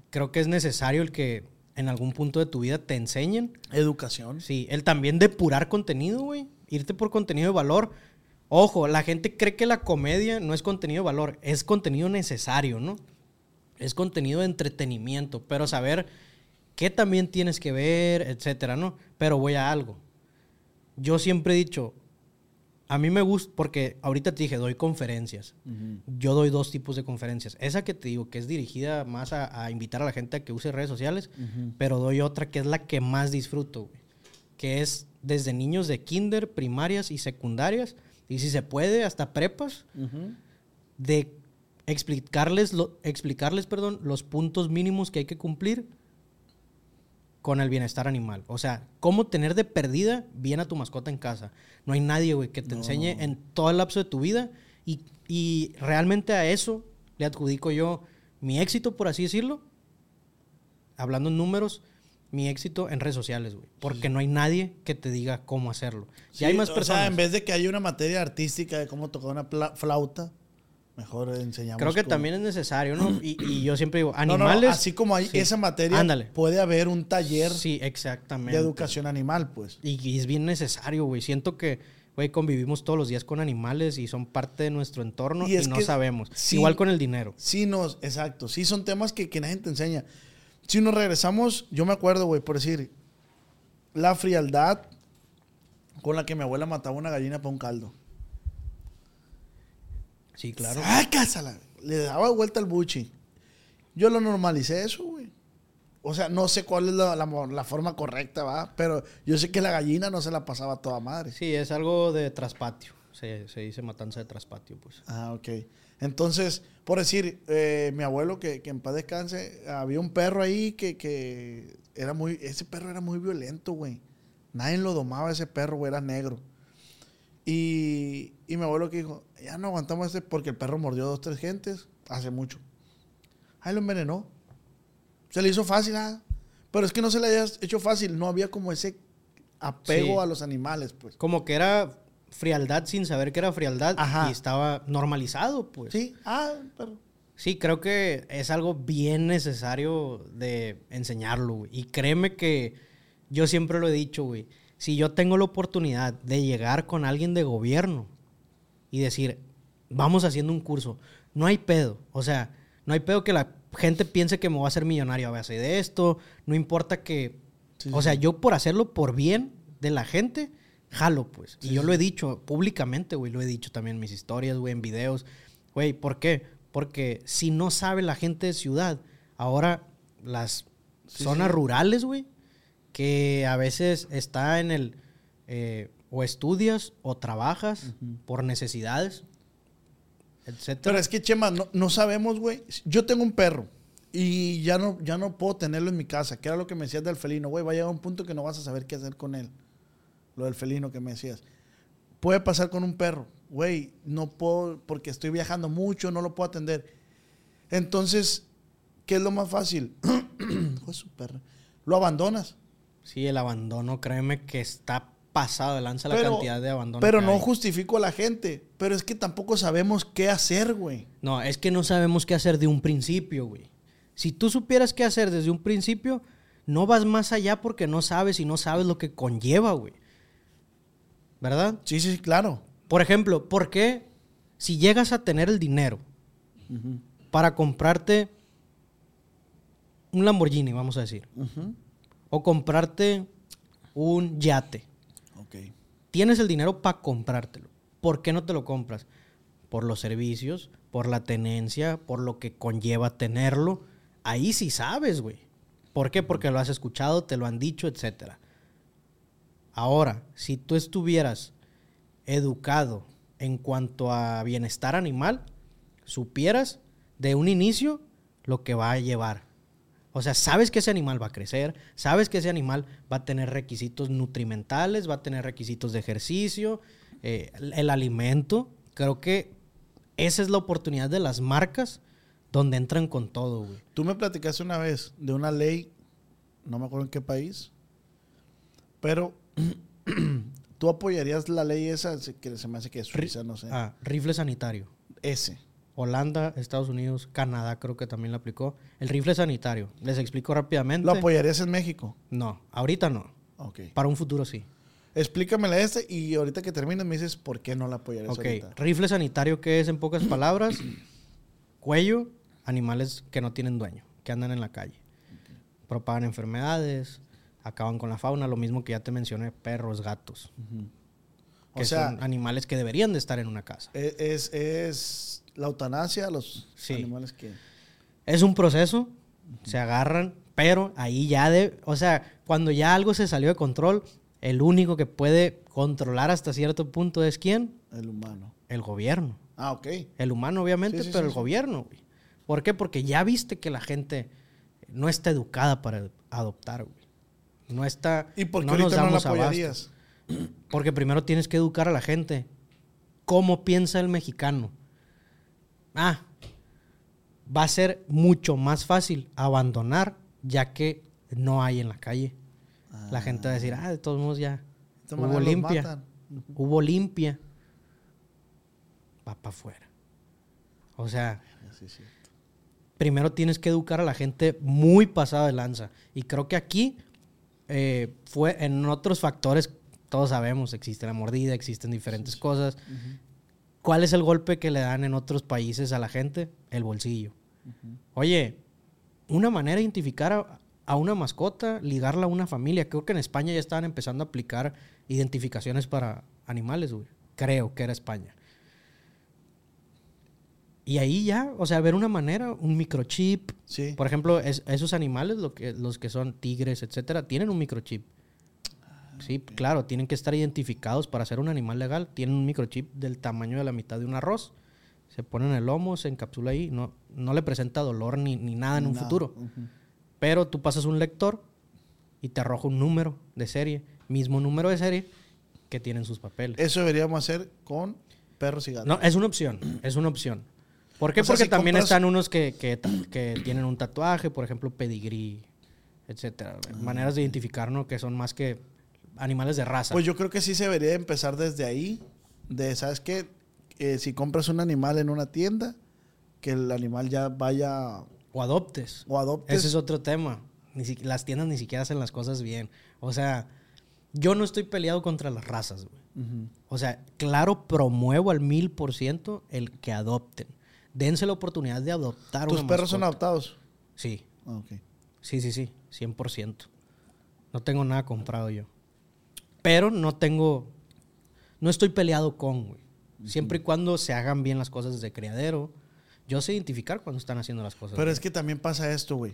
creo que es necesario el que en algún punto de tu vida te enseñen. Educación. Sí, el también depurar contenido, güey. Irte por contenido de valor. Ojo, la gente cree que la comedia no es contenido de valor, es contenido necesario, ¿no? Es contenido de entretenimiento, pero saber qué también tienes que ver, etcétera, ¿no? Pero voy a algo. Yo siempre he dicho, a mí me gusta, porque ahorita te dije, doy conferencias. Yo doy dos tipos de conferencias. Esa que te digo, que es dirigida más a, a invitar a la gente a que use redes sociales, pero doy otra que es la que más disfruto, güey. Que es desde niños de kinder, primarias y secundarias, y si se puede, hasta prepas, de explicarles, lo- explicarles perdón, los puntos mínimos que hay que cumplir con el bienestar animal. O sea, cómo tener de perdida bien a tu mascota en casa. No hay nadie, güey, que te enseñe en todo el lapso de tu vida. Y, y realmente a eso le adjudico yo mi éxito, por así decirlo. Hablando en números, mi éxito en redes sociales, güey. Porque no hay nadie que te diga cómo hacerlo. Sí, y hay más O personas. sea, en vez de que haya una materia artística de cómo tocar una flauta, mejor enseñamos. Creo que cómo- también es necesario, ¿no? Y, y yo siempre digo, [CLEARS THROAT] No, no, no, animales. así como hay Sí. esa materia, Ándale. puede haber un taller Sí, exactamente. de educación animal, pues. Y, y es bien necesario, güey. Siento que, güey, convivimos todos los días con animales y son parte de nuestro entorno Y y, no sabemos. sí- Igual con el dinero. Sí, nos, exacto. Sí, son temas que, que nadie te enseña. Si nos regresamos, yo me acuerdo, güey, por decir, la frialdad con la que mi abuela mataba una gallina para un caldo. Sí, claro. ¡Sácasela! Le daba vuelta al buchi. Yo lo normalicé eso, güey. O sea, no sé cuál es la, la- la forma correcta, ¿va? Pero yo sé que la gallina no se la pasaba a toda madre. Sí, es algo de traspatio. Se, se dice matanza de traspatio, pues. Ah, ok. Entonces, por decir, eh, mi abuelo, que, que en paz descanse, había un perro ahí que, que era muy, ese perro era muy violento, güey. Nadie lo domaba ese perro, güey, era negro. Y, y mi abuelo que dijo, ya no aguantamos este porque el perro mordió a dos, tres gentes hace mucho. Ahí lo envenenó. Se le hizo fácil, ah. Pero es que no se le haya hecho fácil, no había como ese apego Sí. a los animales, pues. Como que era frialdad sin saber que era frialdad Ajá. y estaba normalizado, pues. Sí, ah, pero... Sí, creo que es algo bien necesario de enseñarlo, güey. Y créeme que yo siempre lo he dicho, güey. Si yo tengo la oportunidad de llegar con alguien de gobierno y decir, vamos haciendo un curso, no hay pedo. O sea, no hay pedo que la gente piense que me voy a hacer millonario a base de esto. No importa que... Sí, o sí, sea, sí. yo por hacerlo por bien de la gente, jalo, pues. y yo lo he dicho públicamente, güey. Lo he dicho también en mis historias, güey, en videos. Güey, ¿por qué? Porque si no sabe la gente de ciudad, ahora las zonas rurales, güey, que a veces está en el... eh, o estudias o trabajas por necesidades, etcétera. Pero es que, Chema, no, no sabemos, güey. Yo tengo un perro y ya no, ya no puedo tenerlo en mi casa, que era lo que me decías del felino, güey. Va a llegar un punto que no vas a saber qué hacer con él. Lo del felino que me decías. Puede pasar con un perro, güey. No puedo, porque estoy viajando mucho, no lo puedo atender. Entonces, ¿qué es lo más fácil? [CLEARS THROAT] Hijo de su perra. Lo abandonas. Sí, el abandono, créeme que está pasado de lanza la cantidad de abandono. Pero no hay. justifico a la gente. Pero es que tampoco sabemos qué hacer, güey. No, es que no sabemos qué hacer de un principio, güey. Si tú supieras qué hacer desde un principio, no vas más allá porque no sabes y no sabes lo que conlleva, güey. ¿Verdad? Sí, sí, claro. Por ejemplo, ¿por qué si llegas a tener el dinero para comprarte un Lamborghini, vamos a decir, o comprarte un yate, Ok. tienes el dinero para comprártelo, ¿por qué no te lo compras? Por los servicios, por la tenencia, por lo que conlleva tenerlo. Ahí sí sabes, güey. ¿Por qué? Porque lo has escuchado, te lo han dicho, etcétera. Ahora, si tú estuvieras educado en cuanto a bienestar animal, supieras de un inicio lo que va a llevar. O sea, sabes que ese animal va a crecer, sabes que ese animal va a tener requisitos nutrimentales, va a tener requisitos de ejercicio, eh, el, el alimento. Creo que esa es la oportunidad de las marcas donde entran con todo, güey. Tú me platicaste una vez de una ley, no me acuerdo en qué país, pero [CLEARS THROAT] tú apoyarías la ley esa que se me hace que es Suiza, no sé. Ah, rifle sanitario. Ese. Holanda, Estados Unidos, Canadá creo que también lo aplicó. El rifle sanitario. Les explico rápidamente. ¿Lo apoyarías en México? No, ahorita no. Ok. Para un futuro sí. Explícamela este y ahorita que termines me dices por qué no la apoyarías Ok, ahorita. rifle sanitario que es en pocas [CLEARS THROAT] palabras, cuello, animales que no tienen dueño, que andan en la calle. Propagan enfermedades, acaban con la fauna, lo mismo que ya te mencioné, perros, gatos. O Que sea, son animales que deberían de estar en una casa. e- es, es la eutanasia a los Sí. animales que... Es un proceso, se agarran, pero ahí ya de, o sea, cuando ya algo se salió de control, el único que puede controlar hasta cierto punto es quién? El humano. El gobierno. Ah, ok. El humano, obviamente, Sí, sí, pero el gobierno, güey. ¿Por qué? Porque ya viste que la gente no está educada para adoptar, güey. No está. ¿Y por qué no nos ahorita no la damos abasto. apoyarías? Porque primero tienes que educar a la gente. ¿Cómo piensa el mexicano? Ah, va a ser mucho más fácil abandonar ya que no hay en la calle. La gente va a decir, ah, de todos modos ya. Hubo limpia. [LAUGHS] Hubo limpia. Va para afuera. O sea, Sí, sí. primero tienes que educar a la gente muy pasada de lanza. Y creo que aquí eh, fue en otros factores, todos sabemos, existe la mordida, existen diferentes cosas. ¿Cuál es el golpe que le dan en otros países a la gente? El bolsillo. Oye, una manera de identificar a, a una mascota, ligarla a una familia. Creo que en España ya estaban empezando a aplicar identificaciones para animales, güey. Creo que era España. Y ahí ya, o sea, ver una manera, un microchip. Sí. Por ejemplo, es- esos animales, lo que, los que son tigres, etcétera, tienen un microchip. Sí, claro, tienen que estar identificados para ser un animal legal. Tienen un microchip del tamaño de la mitad de un arroz. Se pone en el lomo, se encapsula ahí. No, no le presenta dolor ni, ni nada en un Nada. futuro. Pero tú pasas un lector y te arroja un número de serie. Mismo número de serie que tienen sus papeles. Eso deberíamos hacer con perros y gatos. No, es una opción, es una opción. ¿Por qué? O sea, Porque si también compras- están unos que, que, que tienen un tatuaje, por ejemplo, pedigrí, etcétera. Ah, Maneras de identificarnos que son más que animales de raza. Pues yo creo que sí se debería empezar desde ahí. De, ¿sabes qué? Eh, si compras un animal en una tienda, que el animal ya vaya o adoptes. o adoptes. Ese es otro tema. Ni si- las tiendas ni siquiera hacen las cosas bien. O sea, yo no estoy peleado contra las razas, güey. O sea, claro, promuevo al mil por ciento el que adopten. Dense la oportunidad de adoptar ¿Tus una perros son adoptados? Sí, Ah, ok. sí, sí, sí, 100%. No tengo nada comprado yo. Pero no tengo, no estoy peleado con, güey. Siempre y cuando se hagan bien las cosas desde criadero. Yo sé identificar cuando están haciendo las cosas. Pero bien. es que también pasa esto, güey.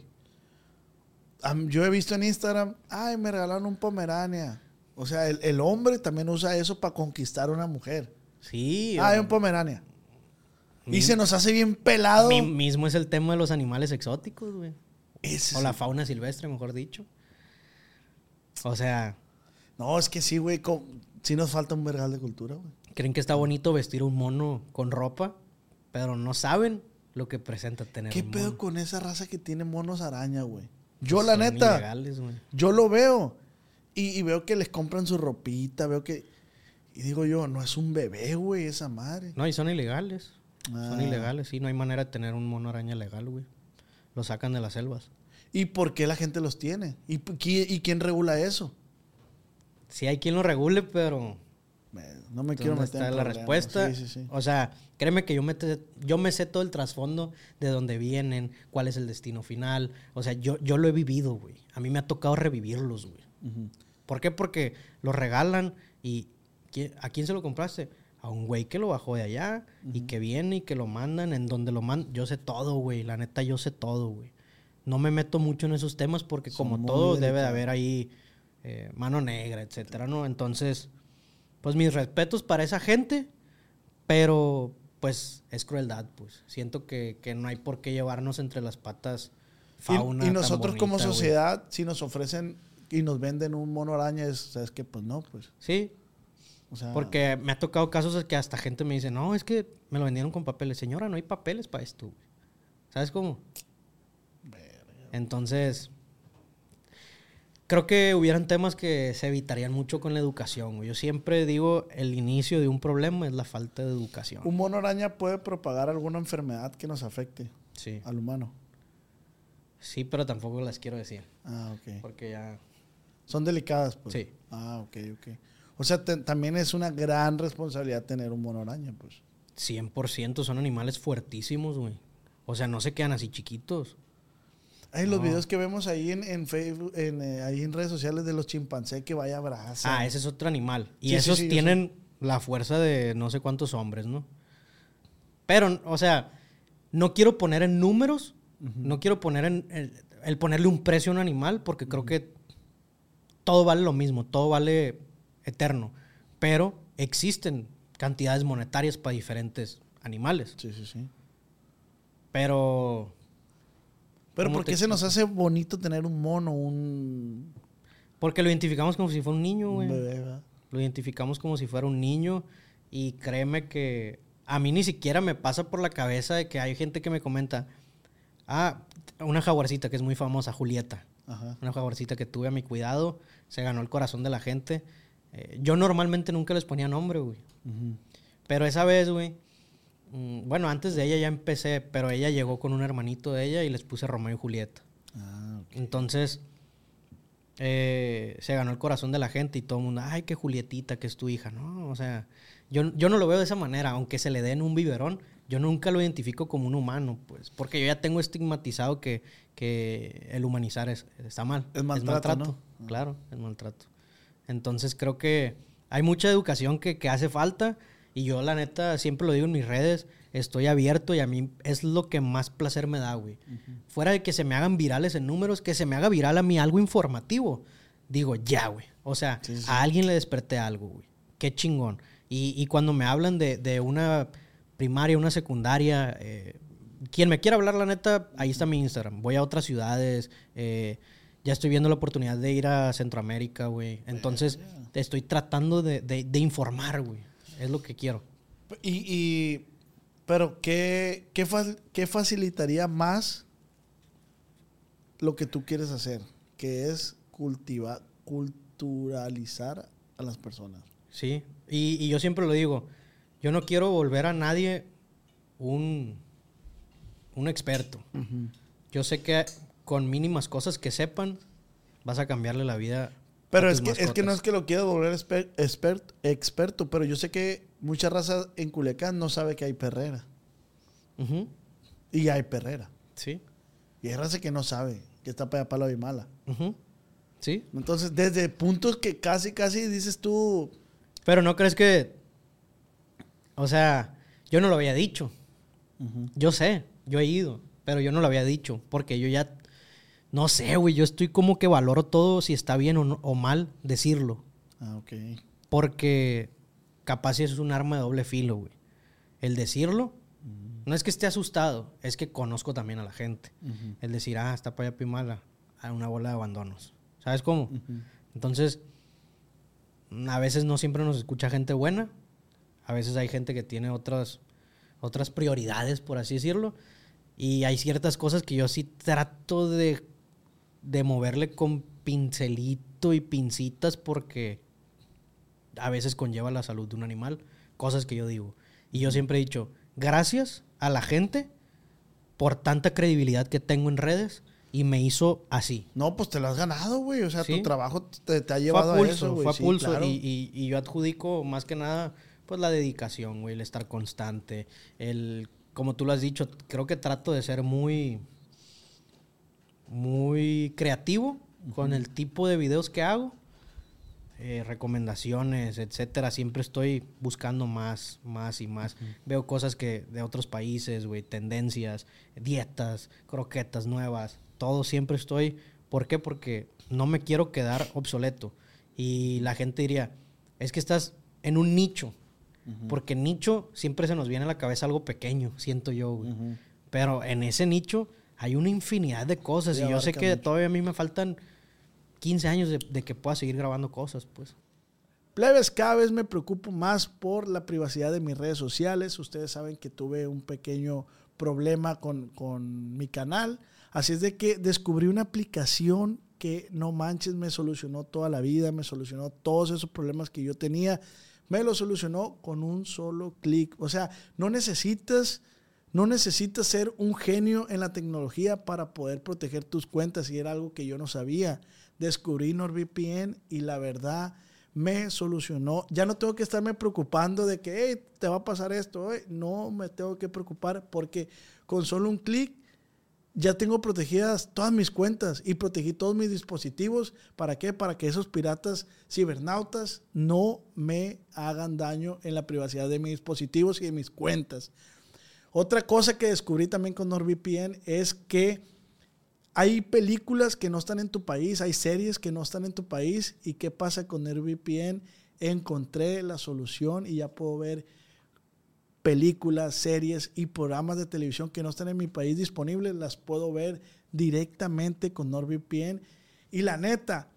Yo he visto en Instagram, ay, me regalaron un pomerania. O sea, el, el hombre también usa eso para conquistar a una mujer. Sí. Ah, hay o- un pomerania. Y se nos hace bien pelado. Mi- mismo es el tema de los animales exóticos, güey. O la fauna silvestre, mejor dicho. O sea, No, es que sí, güey. Sí nos falta un vergal de cultura, güey. creen que está bonito vestir un mono con ropa, pero no saben lo que presenta tener ¿Qué un pedo con esa raza que tiene monos araña, güey? Yo, Pues la son neta, ilegales, yo lo veo. Y, y veo que les compran su ropita, veo que... Y digo yo, no es un bebé, güey, esa madre. No, y son ilegales. Son Ah. ilegales, sí. No hay manera de tener un mono araña legal, güey. Lo sacan de las selvas. ¿Y por qué la gente los tiene? ¿Y, p- qui- y quién regula eso? Sí hay quien lo regule, pero... Me- No me quiero ¿Dónde meter en la respuesta? Sí, sí, sí. O sea, créeme que yo me, te- yo me sé todo el trasfondo de dónde vienen, cuál es el destino final. O sea, yo, yo lo he vivido, güey. A mí me ha tocado revivirlos, güey. ¿Por qué? Porque los regalan y ¿quién- ¿a quién se lo compraste? A un güey que lo bajó de allá y que viene y que lo mandan en donde lo mandan. Yo sé todo, güey. La neta, yo sé todo, güey. No me meto mucho en esos temas porque Son como todo debe de haber ahí eh, mano negra, etcétera, ¿no? Entonces, pues mis respetos para esa gente, pero pues es crueldad, pues. Siento que, que no hay por qué llevarnos entre las patas fauna. y, nosotros como bonita, sociedad, si nos ofrecen y nos venden un mono araña, es, ¿sabes qué? Pues no, pues. Sí, O sea, Porque me ha tocado casos que hasta gente me dice, no, es que me lo vendieron con papeles. Señora, no hay papeles para esto. güey". ¿Sabes cómo? Entonces, creo que hubieran temas que se evitarían mucho con la educación. Yo siempre digo, el inicio de un problema es la falta de educación. un mono araña puede propagar alguna enfermedad que nos afecte Sí. al humano. Sí, pero tampoco las quiero decir. Ah, ok. Porque ya... Son delicadas, pues. Sí. Ah, ok, ok. O sea, te- también es una gran responsabilidad tener un mono araña, pues. 100% son animales fuertísimos, güey. O sea, no se quedan así chiquitos. Ay, los videos que vemos ahí en, en Facebook, en, eh, ahí en redes sociales de los chimpancés que vaya brasa. Ah, ese es otro animal. Y Sí, esos sí, tienen la fuerza de no sé cuántos hombres, ¿no? Pero, o sea, no quiero poner en números, no quiero poner en el, el ponerle un precio a un animal, porque creo que todo vale lo mismo, todo vale eterno. Pero existen cantidades monetarias para diferentes animales. Sí, sí, sí. Pero Pero ¿Cómo ¿por qué se nos hace bonito tener un mono, un, porque lo identificamos como si fuera un niño, un güey. bebé, ¿verdad? Lo identificamos como si fuera un niño y créeme que a mí ni siquiera me pasa por la cabeza de que hay gente que me comenta, ah, una jaguarcita que es muy famosa, Julieta, Ajá. una jaguarcita que tuve a mi cuidado, se ganó el corazón de la gente. Eh, yo normalmente nunca les ponía nombre, güey. Ujú. Pero esa vez, güey, bueno, antes de ella ya empecé, pero ella llegó con un hermanito de ella y les puse Romeo y Julieta. Ah. Entonces, eh, se ganó el corazón de la gente y todo el mundo, ay, qué Julietita, que es tu hija, ¿no? O sea, yo, yo no lo veo de esa manera, aunque se le den un biberón, yo nunca lo identifico como un humano, pues, porque yo ya tengo estigmatizado que, que el humanizar es, está mal. Es maltrato, ¿no? Claro, es maltrato. Entonces creo que hay mucha educación que, que hace falta y yo la neta siempre lo digo en mis redes, estoy abierto y a mí es lo que más placer me da, güey. Fuera de que se me hagan virales en números, que se me haga viral a mí algo informativo. Digo, ya, güey. O sea, Sí, sí, sí. a alguien le desperté algo, güey. Qué chingón. Y, y cuando me hablan de, de una primaria, una secundaria, eh, quien me quiera hablar, la neta, ahí está mi Instagram. Voy a otras ciudades, eh, ya estoy viendo la oportunidad de ir a Centroamérica, güey. Entonces, estoy tratando de, de- de informar, güey. Es lo que quiero. Y, y- pero ¿qué, qué, fa- qué facilitaría más lo que tú quieres hacer? Que es cultivar, culturalizar a las personas. Sí, y, y yo siempre lo digo, yo no quiero volver a nadie un, un experto. Yo sé que con mínimas cosas que sepan, vas a cambiarle la vida. Pero es que, es que no es que lo quiero volver exper- expert- experto, pero yo sé que mucha raza en Culiacán no sabe que hay perrera. Y hay perrera. Sí, Y hay raza que no sabe que está para palo y mala. sí. Entonces, desde puntos que casi, casi dices tú, Pero no crees que, o sea, yo no lo había dicho. Yo sé, yo he ido, pero yo no lo había dicho, porque yo ya, no sé, güey, yo estoy como que valoro todo si está bien o, no- o mal decirlo. ah, ok. Porque capaz si es un arma de doble filo, güey. El decirlo, no es que esté asustado, es que conozco también a la gente. El decir, ah, está para allá Pimala, a una bola de abandonos. ¿Sabes cómo? Entonces, a veces no siempre nos escucha gente buena, a veces hay gente que tiene otras, otras prioridades, por así decirlo, y hay ciertas cosas que yo sí trato de, de moverle con cuidadito y pincitas porque a veces conlleva la salud de un animal, cosas que yo digo. Y yo siempre he dicho, gracias a la gente por tanta credibilidad que tengo en redes y me hizo así. No, pues te lo has ganado, güey. O sea, Sí. tu trabajo te, te ha Fue llevado a a pulso, eso, güey. fue a Sí, pulso. claro. y, y- y yo adjudico más que nada, pues la dedicación, güey, el estar constante. El, como tú lo has dicho, creo que trato de ser muy, muy creativo con el tipo de videos que hago. eh, recomendaciones, etcétera. Siempre estoy buscando más, más y más. Veo cosas que de otros países, güey, tendencias, dietas, croquetas nuevas. Todo siempre estoy. ¿Por qué? Porque no me quiero quedar obsoleto. Y la gente diría, es que estás en un nicho. Porque nicho siempre se nos viene a la cabeza algo pequeño, siento yo, güey. Pero en ese nicho hay una infinidad de cosas. Sí, y yo sé que mucho. todavía a mí me faltan 15 años de, de que pueda seguir grabando cosas, pues. Plebes, cada vez me preocupo más por la privacidad de mis redes sociales. Ustedes saben que tuve un pequeño problema con, con mi canal. Así es de que descubrí una aplicación que no manches, me solucionó toda la vida, me solucionó todos esos problemas que yo tenía. Me lo solucionó con un solo clic. O sea, no necesitas, no necesitas ser un genio en la tecnología para poder proteger tus cuentas y era algo que yo no sabía. Descubrí NordVPN y la verdad me solucionó. Ya no tengo que estarme preocupando de que "Hey, te va a pasar esto. hey". No me tengo que preocupar porque con solo un clic ya tengo protegidas todas mis cuentas y protegí todos mis dispositivos. ¿Para qué? Para que esos piratas cibernautas no me hagan daño en la privacidad de mis dispositivos y de mis cuentas. Otra cosa que descubrí también con NordVPN es que hay películas que no están en tu país, hay series que no están en tu país. ¿Y qué pasa con NordVPN? Encontré la solución y ya puedo ver películas, series y programas de televisión que no están en mi país disponibles, las puedo ver directamente con NordVPN. Y la neta,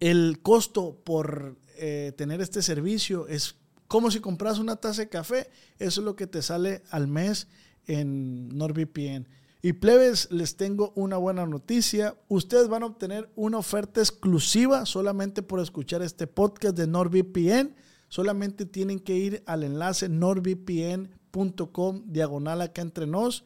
el costo por eh, tener este servicio es como si compras una taza de café. Eso es lo que te sale al mes en NordVPN. Y plebes, les tengo una buena noticia. Ustedes van a obtener una oferta exclusiva solamente por escuchar este podcast de NordVPN. Solamente tienen que ir al enlace nordvpn.com diagonal acá entre nos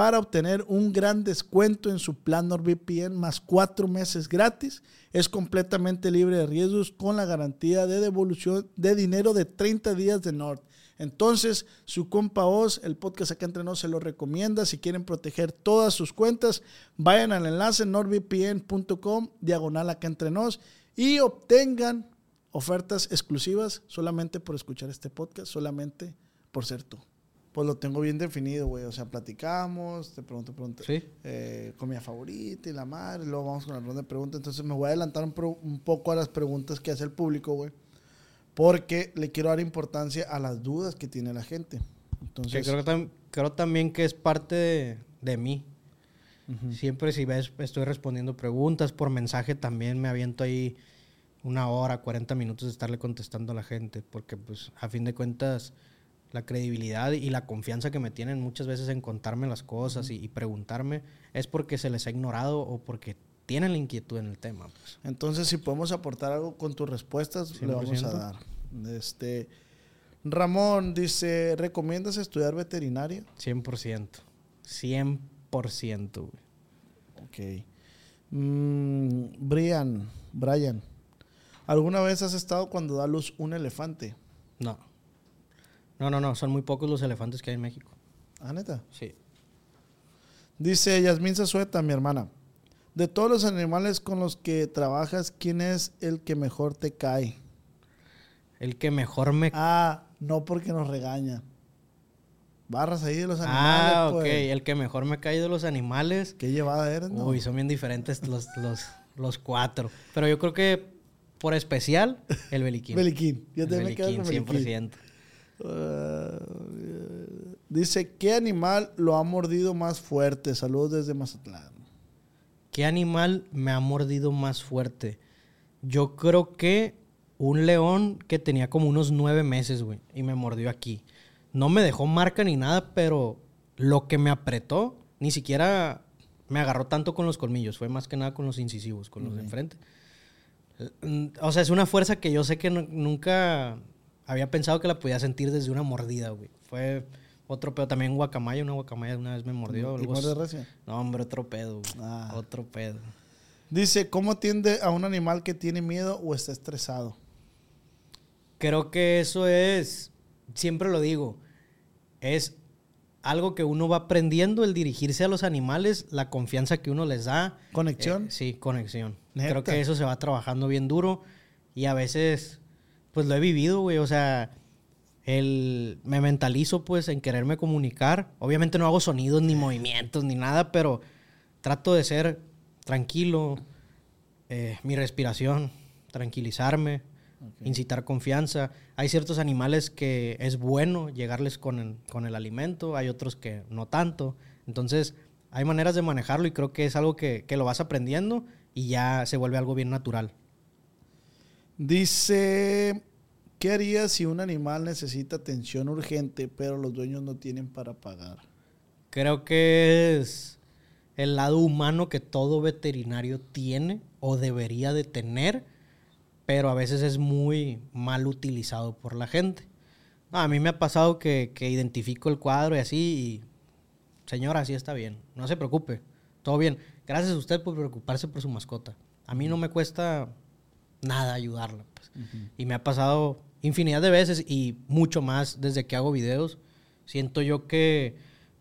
para obtener un gran descuento en su plan NordVPN más cuatro meses gratis. Es completamente libre de riesgos con la garantía de devolución de dinero de 30 días de Nord. Entonces, su compa Oz, el podcast acá entre nos, se lo recomienda. Si quieren proteger todas sus cuentas, vayan al enlace nordvpn.com diagonal acá entre nos y obtengan ofertas exclusivas solamente por escuchar este podcast, solamente por ser tú. Pues lo tengo bien definido, güey. O sea, platicamos, te pregunto, pregunto. Sí. eh, comida favorita y la madre. Luego vamos con la ronda de preguntas. Entonces me voy a adelantar un, pro- un poco a las preguntas que hace el público, güey. Porque le quiero dar importancia a las dudas que tiene la gente. Que Entonces, creo, que tam- creo también que es parte de, de mí. Siempre si ves, estoy respondiendo preguntas por mensaje también me aviento ahí una hora, 40 minutos de estarle contestando a la gente, porque pues a fin de cuentas la credibilidad y la confianza que me tienen muchas veces en contarme las cosas y, y preguntarme es porque se les ha ignorado o porque tienen la inquietud en el tema. pues. entonces, si podemos aportar algo con tus respuestas, le vamos a 100%. dar. Este, Ramón dice, ¿recomiendas estudiar veterinaria? 100%. 100%, güey. Ok. Mm, Brian, Brian, ¿alguna vez has estado cuando da luz un elefante? No. No, no, no. Son muy pocos los elefantes que hay en México. Ah, neta. Sí. Dice Yasmín Zazueta, mi hermana. De todos los animales con los que trabajas, ¿quién es el que mejor te cae? El que mejor me... Ah, no porque nos regaña. Barras ahí de los animales. Ah, ok. pues. El que mejor me cae de los animales. Qué llevada eres, ¿no? Uy, son bien diferentes los, los, los cuatro. Pero yo creo que por especial, el Beliquín. [LAUGHS] Beliquín. Yo El también me quedo Beliquín, con Beliquín. 100%. Ah, dice, ¿qué animal lo ha mordido más fuerte? Saludos desde Mazatlán. ¿Qué animal me ha mordido más fuerte? Yo creo que un león que tenía como unos nueve meses, güey, y me mordió aquí. No me dejó marca ni nada, pero lo que me apretó, ni siquiera me agarró tanto con los colmillos, fue más que nada con los incisivos, con los de enfrente. Mm, O sea, es una fuerza que yo sé que nu- nunca había pensado que la podía sentir desde una mordida, güey. Fue otro pedo. También guacamaya, una guacamaya una vez me mordió. ¿Y muerde recio? No, hombre, otro pedo, güey. Ah. Otro pedo. Dice, ¿cómo atiende a un animal que tiene miedo o está estresado? Creo que eso es, siempre lo digo, es algo que uno va aprendiendo, el dirigirse a los animales, la confianza que uno les da. ¿Conexión? Eh, sí, conexión. ¿Neta? Creo que eso se va trabajando bien duro y a veces, pues lo he vivido, güey, o sea, el, me mentalizo pues en quererme comunicar. Obviamente no hago sonidos ni movimientos ni nada, pero trato de ser tranquilo, eh, mi respiración, tranquilizarme, incitar confianza. Hay ciertos animales que es bueno llegarles con el, con el alimento, hay otros que no tanto. Entonces, hay maneras de manejarlo y creo que es algo que, que lo vas aprendiendo y ya se vuelve algo bien natural. Dice, ¿qué harías si un animal necesita atención urgente, pero los dueños no tienen para pagar? Creo que es el lado humano que todo veterinario tiene o debería de tener, pero a veces es muy mal utilizado por la gente. A mí me ha pasado que, que identifico el cuadro y así, señora, así está bien, no se preocupe, todo bien. Gracias a usted por preocuparse por su mascota. A mí no me cuesta nada ayudarla. pues. Y me ha pasado infinidad de veces y mucho más desde que hago videos. Siento yo que,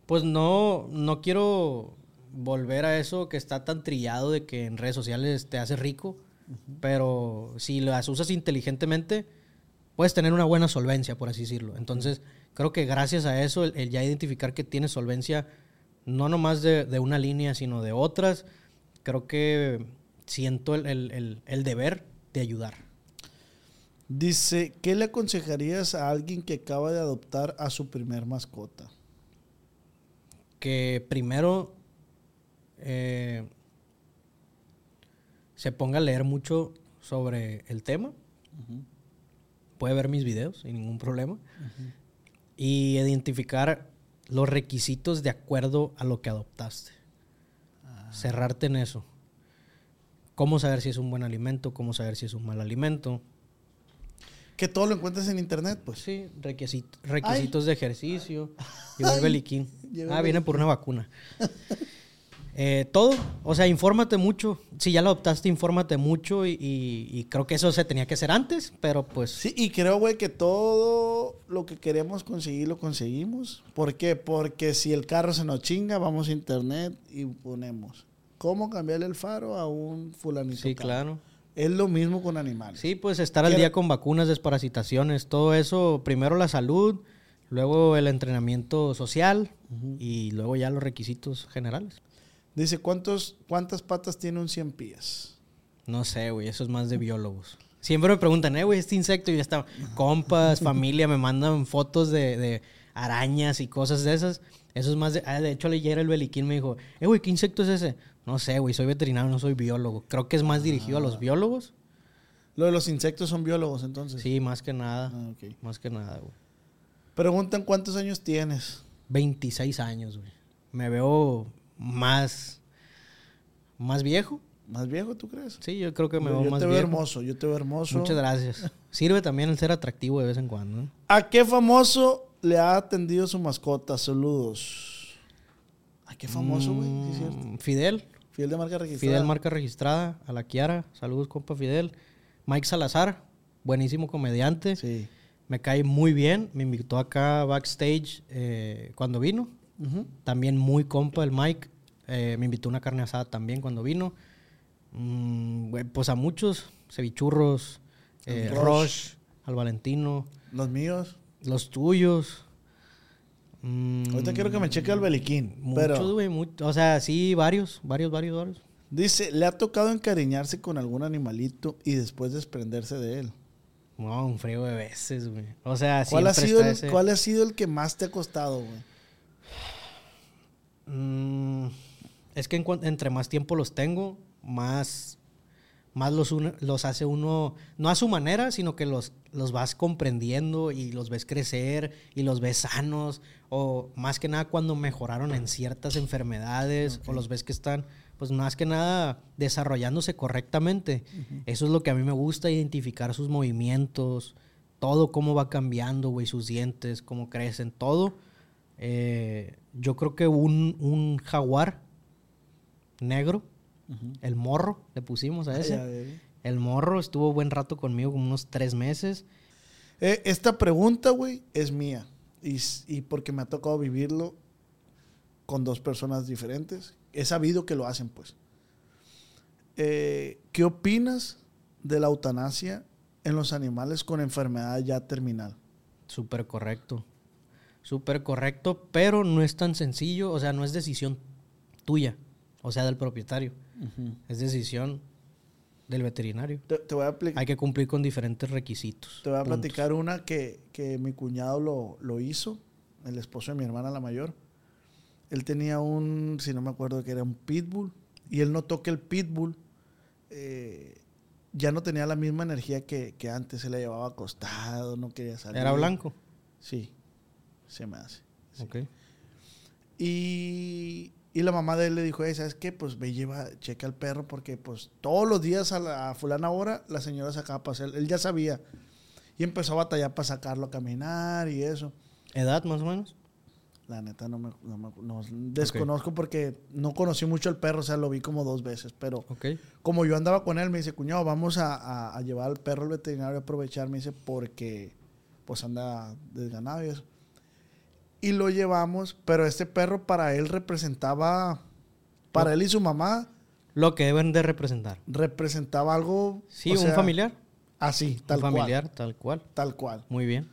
pues no, no quiero volver a eso que está tan trillado de que en redes sociales te hace rico, pero si las usas inteligentemente, puedes tener una buena solvencia, por así decirlo. Entonces, creo que gracias a eso, el, el ya identificar que tienes solvencia, no nomás de, de una línea, sino de otras, creo que siento el- el- el deber de ayudar. Dice, ¿qué le aconsejarías a alguien que acaba de adoptar a su primer mascota? Que primero eh, se ponga a leer mucho sobre el tema. Puede ver mis videos sin ningún problema. Y identificar los requisitos de acuerdo a lo que adoptaste. Cerrarte en eso. Cómo saber si es un buen alimento, cómo saber si es un mal alimento. Que todo lo encuentres en internet, pues. Sí, requisito- requisitos de ejercicio. Llegó el beliquín. Ah, el viene por una vacuna. [LAUGHS] Eh, todo, o sea, infórmate mucho. Si ya lo adoptaste, infórmate mucho y, y- y creo que eso se tenía que hacer antes, pero pues Sí, y creo, güey, que todo lo que queremos conseguir lo conseguimos. ¿Por qué? Porque si el carro se nos chinga, vamos a internet y ponemos cómo cambiarle el faro a un fulanito. sí, claro. Es lo mismo con animales. Sí, pues estar al día con vacunas, desparasitaciones, todo eso, primero la salud, luego el entrenamiento social y luego ya los requisitos generales. Dice, ¿cuántos, ¿cuántas patas tiene un 100 pies? No sé, güey, eso es más de biólogos. Siempre me preguntan, eh, güey, este insecto y ya está. Compas, familia, me mandan fotos de, de arañas y cosas de esas. Eso es más de. ah, de hecho, ayer el Beliquín me dijo, eh, güey, ¿qué insecto es ese? No sé, güey, soy veterinario, no soy biólogo. Creo que es más dirigido a los biólogos. Lo de los insectos son biólogos, entonces. Sí, más que nada. Ah, ok. Más que nada, güey. Preguntan cuántos años tienes. 26 años, güey. Me veo más. más viejo. ¿Más viejo, tú crees? Sí, yo creo que me yo veo yo más te veo viejo. hermoso, yo te veo hermoso. Muchas gracias. [LAUGHS] Sirve también el ser atractivo de vez en cuando. ¿A qué famoso le ha atendido su mascota? Saludos. ¿A qué famoso, güey? Mm, Fidel. Fiel de marca registrada. Fidel, marca registrada. A la Kiara. Saludos, compa Fidel. Mike Salazar. Buenísimo comediante. Sí. Me cae muy bien. Me invitó acá backstage eh, cuando vino. También muy compa el Mike. Eh, me invitó una carne asada también cuando vino. Mm, pues a muchos. Cevichurros. eh. Roche. Al Valentino. Los míos. Los tuyos. Mm, Ahorita quiero que me cheque el beliquín. Muchos, güey. much- o sea, sí, varios. Varios, varios, varios. dice, ¿le ha tocado encariñarse con algún animalito y después desprenderse de él? No, un frío de veces, güey. O sea, ¿Cuál ha, sido está el, ese- ¿Cuál ha sido el que más te ha costado, güey? Mm, es que en entre más tiempo los tengo, más, más los, los hace uno, no a su manera, sino que los, los vas comprendiendo y los ves crecer y los ves sanos. O más que nada cuando mejoraron en ciertas enfermedades o los ves que están pues más que nada desarrollándose correctamente. Eso es lo que a mí me gusta, identificar sus movimientos, todo cómo va cambiando, güey, sus dientes, cómo crecen, todo. Eh, yo creo que un, un jaguar negro, el morro, le pusimos a Ay, ese. a. El morro estuvo buen rato conmigo, como unos tres meses. Eh, esta pregunta, güey, es mía. Y porque me ha tocado vivirlo con dos personas diferentes. He sabido que lo hacen, pues. Eh, ¿Qué opinas de la eutanasia en los animales con enfermedad ya terminal? Súper correcto. Súper correcto, pero no es tan sencillo, o sea, no es decisión tuya, o sea, del propietario. Es decisión del veterinario. Te, te voy a apli- Hay que cumplir con diferentes requisitos. te voy a puntos. platicar una que, que mi cuñado lo, lo hizo, el esposo de mi hermana la mayor. Él tenía un, si no me acuerdo que era un pitbull, y él notó que el pitbull eh, ya no tenía la misma energía que, que antes, se le llevaba acostado, no quería salir. Era blanco. Sí, se me hace. Ok. Y, y la mamá de él le dijo, "Ey, ¿sabes qué? Pues ve lleva, checa al perro porque pues todos los días a la a fulana hora la señora sacaba para hacer, él ya sabía. Y empezó a batallar para sacarlo a caminar y eso. ¿Edad más o menos? La neta no me, no me- no- desconozco porque no conocí mucho al perro, o sea, lo vi como dos veces, pero como yo andaba con él, me dice, cuñado, vamos a, a- a llevar al perro al veterinario a aprovechar, me dice, porque pues anda desganado y eso. Y lo llevamos, pero este perro para él representaba, para él y su mamá, Lo que deben de representar. representaba algo... Sí, un sea, familiar. Así, tal un familiar, tal cual. Tal cual. Muy bien.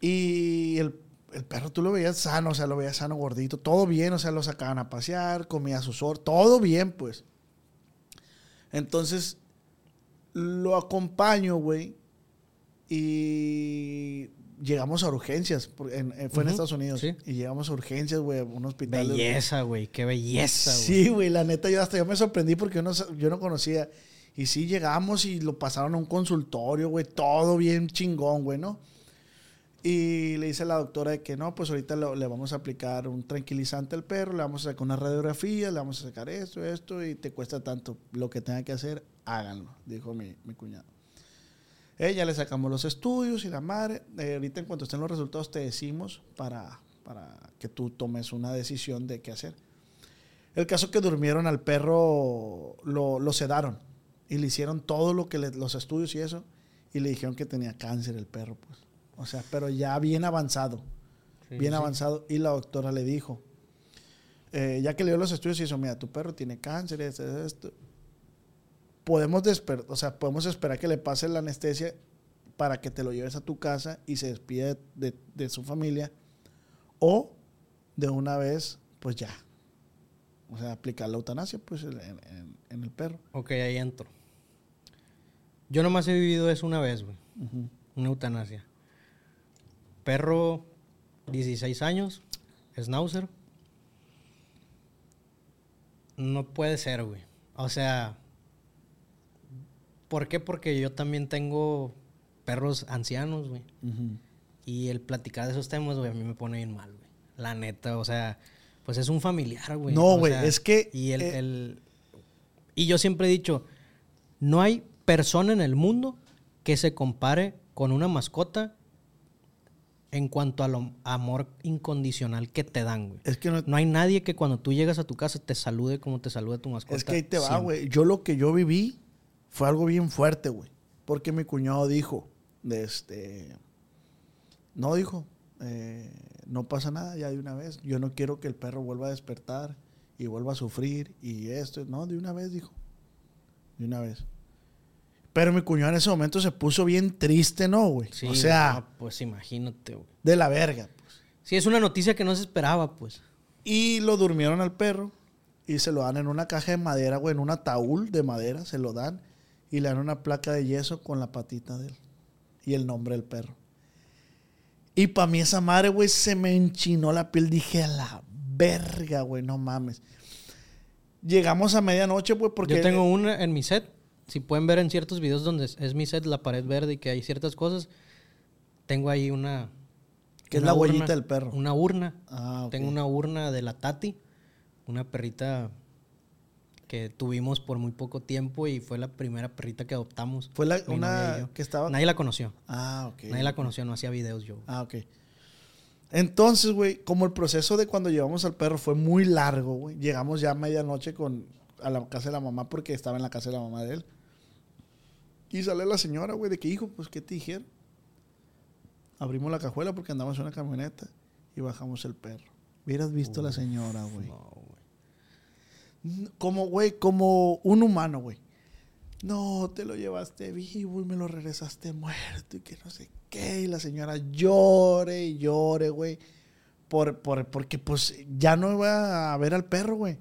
Y el, el perro tú lo veías sano, o sea, lo veías sano, gordito, todo bien, o sea, lo sacaban a pasear, comía sus horas, todo bien, pues. Entonces, lo acompaño, güey, y llegamos a urgencias, porque en- en- fue en Estados Unidos, sí. y llegamos a urgencias, güey, a un hospital. Belleza, güey. Qué belleza, güey. Sí, güey, la neta, yo hasta yo me sorprendí porque yo no, yo no conocía. Y sí, llegamos y lo pasaron a un consultorio, güey, todo bien chingón, güey, ¿no? Y le dice a la doctora de que no, pues ahorita lo- le vamos a aplicar un tranquilizante al perro, le vamos a sacar una radiografía, le vamos a sacar esto, esto, y te cuesta tanto. Lo que tenga que hacer, háganlo, dijo mi, mi cuñado. Ella le sacamos los estudios y la madre. eh, ahorita en cuanto estén los resultados te decimos para, para que tú tomes una decisión de qué hacer. El caso que durmieron al perro, lo, lo sedaron y le hicieron todo lo que le- los estudios y eso y le dijeron que tenía cáncer el perro, pues. O sea, pero ya bien avanzado, Sí, bien sí. avanzado y la doctora le dijo, eh, ya que le dio los estudios y eso, mira, tu perro tiene cáncer, esto, esto. Podemos, desper- o sea, podemos esperar que le pase la anestesia para que te lo lleves a tu casa y se despide de, de su familia o de una vez, pues ya. O sea, aplicar la eutanasia, pues, en, en- en el perro. Ok, ahí entro. Yo nomás he vivido eso una vez, güey. Una eutanasia. Perro, 16 años, schnauzer. No puede ser, güey. O sea, ¿por qué? Porque yo también tengo perros ancianos, güey. Y el platicar de esos temas, güey, a mí me pone bien mal, güey. La neta, o sea, pues es un familiar, güey. No, güey, es que, Y, el, eh, el- y yo siempre he dicho, no hay persona en el mundo que se compare con una mascota en cuanto al amor incondicional que te dan, güey. Es que no, No hay nadie que cuando tú llegas a tu casa te salude como te saluda tu mascota. Es que ahí te va, güey. Yo lo que yo viví fue algo bien fuerte, güey. Porque mi cuñado dijo, de este, no dijo, eh, no pasa nada ya de una vez. Yo no quiero que el perro vuelva a despertar y vuelva a sufrir y esto. No, de una vez dijo. De una vez. Pero mi cuñado en ese momento se puso bien triste, ¿no, güey? Sí, o sea, no, pues imagínate, güey. de la verga. pues. Sí, es una noticia que no se esperaba, pues. Y lo durmieron al perro y se lo dan en una caja de madera, güey, en un ataúd de madera, se lo dan y le dan una placa de yeso con la patita de él y el nombre del perro. Y para mí esa madre, güey, se me enchinó la piel. Dije, a la verga, güey, no mames. Llegamos a medianoche, pues, porque... Yo tengo una en mi set. Si pueden ver en ciertos videos donde es, mi set, la pared verde y que hay ciertas cosas, tengo ahí una. Que es la huellita del perro. Una urna. Ah. Tengo una urna de la Tati, una perrita que tuvimos por muy poco tiempo y fue la primera perrita que adoptamos. Fue la, una que estaba... Nadie la conoció. Ah, ok. Nadie la conoció, no hacía videos yo. Ah, ok. Entonces, güey, como el proceso de cuando llevamos al perro fue muy largo, güey. Llegamos ya a medianoche con, a la casa de la mamá porque estaba en la casa de la mamá de él. Y sale la señora, güey, de que, hijo, pues, ¿qué te dijeron? Abrimos la cajuela porque andamos en una camioneta y bajamos el perro. Hubieras visto a la señora, güey. N- Como, güey, como un humano, güey. No, te lo llevaste vivo y me lo regresaste muerto y que no sé qué. Y la señora llore y llore, güey. Por, por, porque pues ya no iba a ver al perro, güey.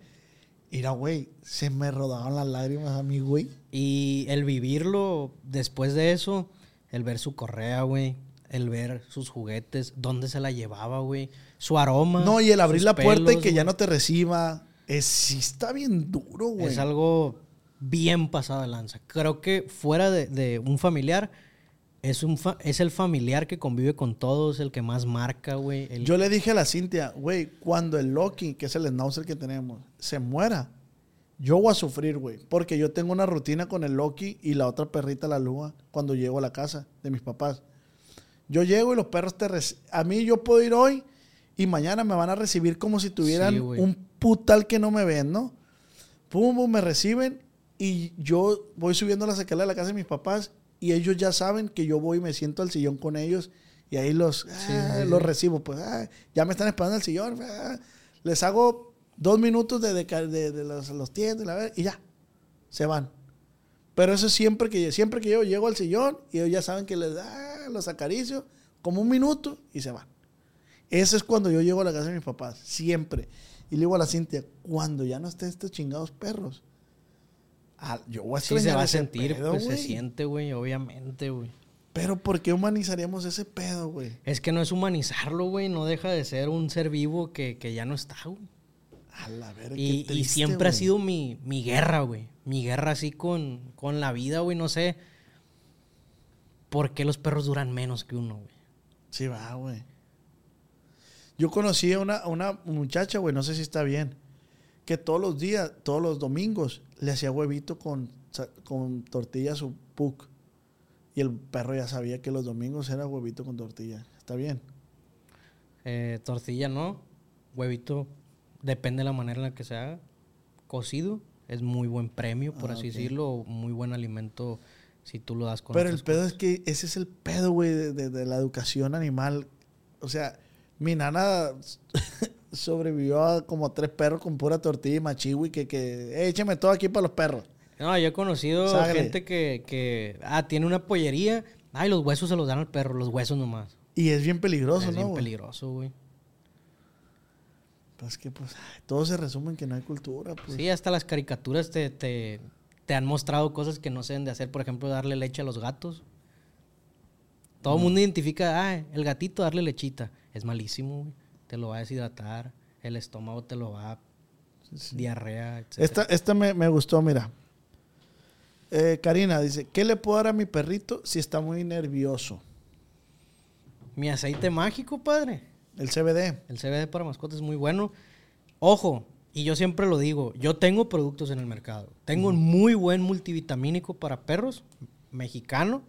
Mira, güey, se me rodaban las lágrimas a mí, güey. Y el vivirlo después de eso, el ver su correa, güey, el ver sus juguetes, dónde se la llevaba, güey, su aroma. No, y el abrir la puerta y que ya no te reciba. Es, sí está bien duro, güey. Es algo bien pasado de lanza. Creo que fuera de, de un familiar, es, un fa- es el familiar que convive con todos, el que más marca, güey. el- Yo le dije a la Cintia, güey, cuando el Loki, que es el schnauzer que tenemos, se muera, yo voy a sufrir, güey. Porque yo tengo una rutina con el Loki y la otra perrita, la Lua, cuando llego a la casa de mis papás. Yo llego y los perros te... A mí yo puedo ir hoy y mañana me van a recibir como si tuvieran Sí, un putal que no me ven, ¿no? Pum, pum, me reciben y yo voy subiendo las escaleras de la casa de mis papás y ellos ya saben que yo voy y me siento al sillón con ellos y ahí los, ah, los recibo. Pues ah, ya me están esperando al sillón. ah. les hago dos minutos de, de, de- de los, los tientos la y ya, se van. Pero eso es siempre que, siempre que yo llego al sillón y ellos ya saben que les ah, los acaricio como un minuto y se van. Ese es cuando yo llego a la casa de mis papás, siempre. Y le digo a la Cintia, cuando ya no estén estos chingados perros, yo voy a sí se va a sentir, pedo, pues se siente, güey, obviamente, güey. Pero ¿por qué humanizaríamos ese pedo, güey? Es que no es humanizarlo, güey, no deja de ser un ser vivo que, que ya no está, güey. A la verga, Y, y siempre ha sido mi, mi guerra, güey. Mi guerra así con, con la vida, güey. No sé por qué los perros duran menos que uno, güey. Sí, va, güey. Yo conocí a una, a una muchacha, güey, no sé si está bien, que todos los días, todos los domingos, le hacía huevito con, con tortilla a su puc. Y el perro ya sabía que los domingos era huevito con tortilla. Está bien. Eh, tortilla no. Huevito, depende de la manera en la que se haga. Cocido es muy buen premio, por Ah, así decirlo. Muy buen alimento si tú lo das con Pero el pedo cosas. es que ese es el pedo, güey, de, de- de la educación animal. O sea, mi nana [LAUGHS] sobrevivió a como tres perros con pura tortilla y machiwi que, que "Eh, écheme todo aquí para los perros. No, yo he conocido gente que, que, ah, tiene una pollería. Ay, los huesos se los dan al perro, los huesos nomás. Y es bien peligroso, es ¿no? bien güey? peligroso, güey. Pues que pues todo se resume en que no hay cultura, pues. Sí, hasta las caricaturas te, te, te han mostrado cosas que no se deben de hacer. Por ejemplo, darle leche a los gatos. Todo el mundo identifica, ah, el gatito darle lechita. Es malísimo, güey. Te lo va a deshidratar. El estómago te lo va a... Diarrea, etc. Esta, esta me, me gustó, mira. Eh, Karina dice, ¿qué le puedo dar a mi perrito si está muy nervioso? Mi aceite mágico, padre. El CBD. El CBD para mascotas es muy bueno. Ojo, y yo siempre lo digo, yo tengo productos en el mercado. Tengo un muy buen multivitamínico para perros, mexicano,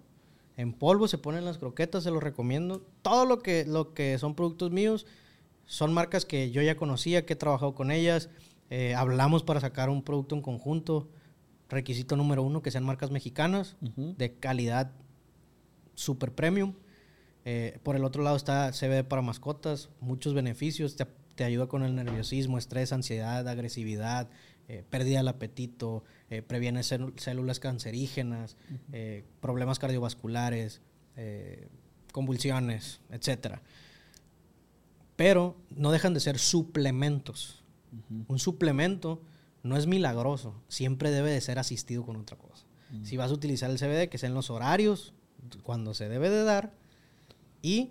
en polvo, se ponen las croquetas, se los recomiendo. Todo lo que, lo que son productos míos son marcas que yo ya conocía, que he trabajado con ellas. Eh, hablamos para sacar un producto en conjunto. Requisito número uno, que sean marcas mexicanas, de calidad super premium. Eh, por el otro lado está CBD para mascotas, muchos beneficios, te, te ayuda con el nerviosismo, estrés, ansiedad, agresividad, eh, pérdida del apetito, eh, previene célu- células cancerígenas, eh, problemas cardiovasculares, eh, convulsiones, etc. Pero no dejan de ser suplementos. Un suplemento no es milagroso, siempre debe de ser asistido con otra cosa. Si vas a utilizar el CBD, que sea en los horarios, cuando se debe de dar, y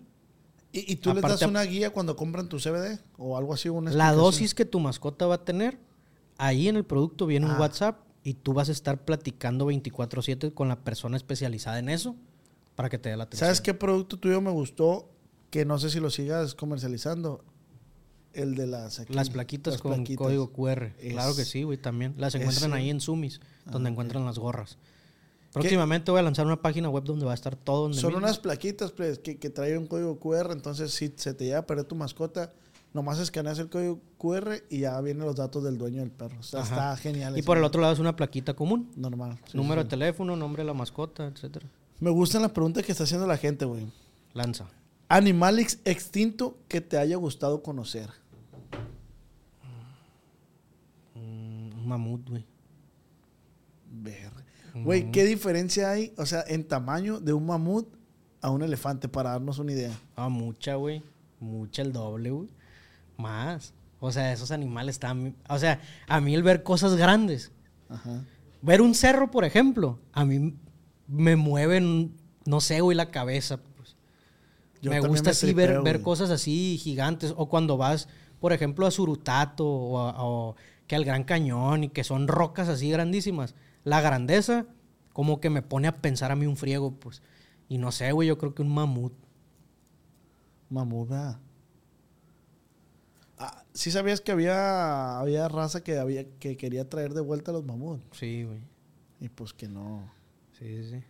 ¿Y, tú les das Aparte- una guía cuando compran tu CBD? ¿O algo así? Una la dosis que tu mascota va a tener, ahí en el producto viene Ah. un WhatsApp y tú vas a estar platicando 24/7 con la persona especializada en eso para que te dé la atención. ¿Sabes qué producto tuyo me gustó? Que no sé si lo sigas comercializando. El de las... aquí, Las plaquitas las con plaquitas. código QR. Claro que sí, güey, también. Las encuentran ahí en Sumis, donde Ah, encuentran las gorras. Próximamente voy a lanzar una página web donde va a estar todo. donde Son unas plaquitas pues, que, que traen un código QR, entonces si se te llega a perder tu mascota, nomás escaneas el código QR y ya vienen los datos del dueño del perro. O sea, está genial. Y por el otro lado es una plaquita común. Normal. sí, Número sí, de teléfono, nombre de la mascota, etcétera. Me gustan las preguntas que está haciendo la gente, güey. Lanza. Animal ex- extinto que te haya gustado conocer. Mm, Un mamut, güey. Verga. Güey, ¿qué diferencia hay, o sea, en tamaño de un mamut a un elefante para darnos una idea? Ah, mucha, güey. Mucha el doble, güey. Más. O sea, esos animales están... O sea, a mí el ver cosas grandes. Ajá. Ver un cerro, por ejemplo, a mí me mueven, no sé, güey, la cabeza. Pues. Me gusta me así ver, tripeo, ver cosas así gigantes. O cuando vas, por ejemplo, a Surutato o, a- o que al Gran Cañón y que son rocas así grandísimas. La grandeza como que me pone a pensar a mí un friego, pues. Y no sé, güey, yo creo que un mamut. Mamut, ¿verdad? Sí sabías que había, había raza que, había, que quería traer de vuelta a los mamuts. Sí, güey. Y pues que no. Sí, sí, sí.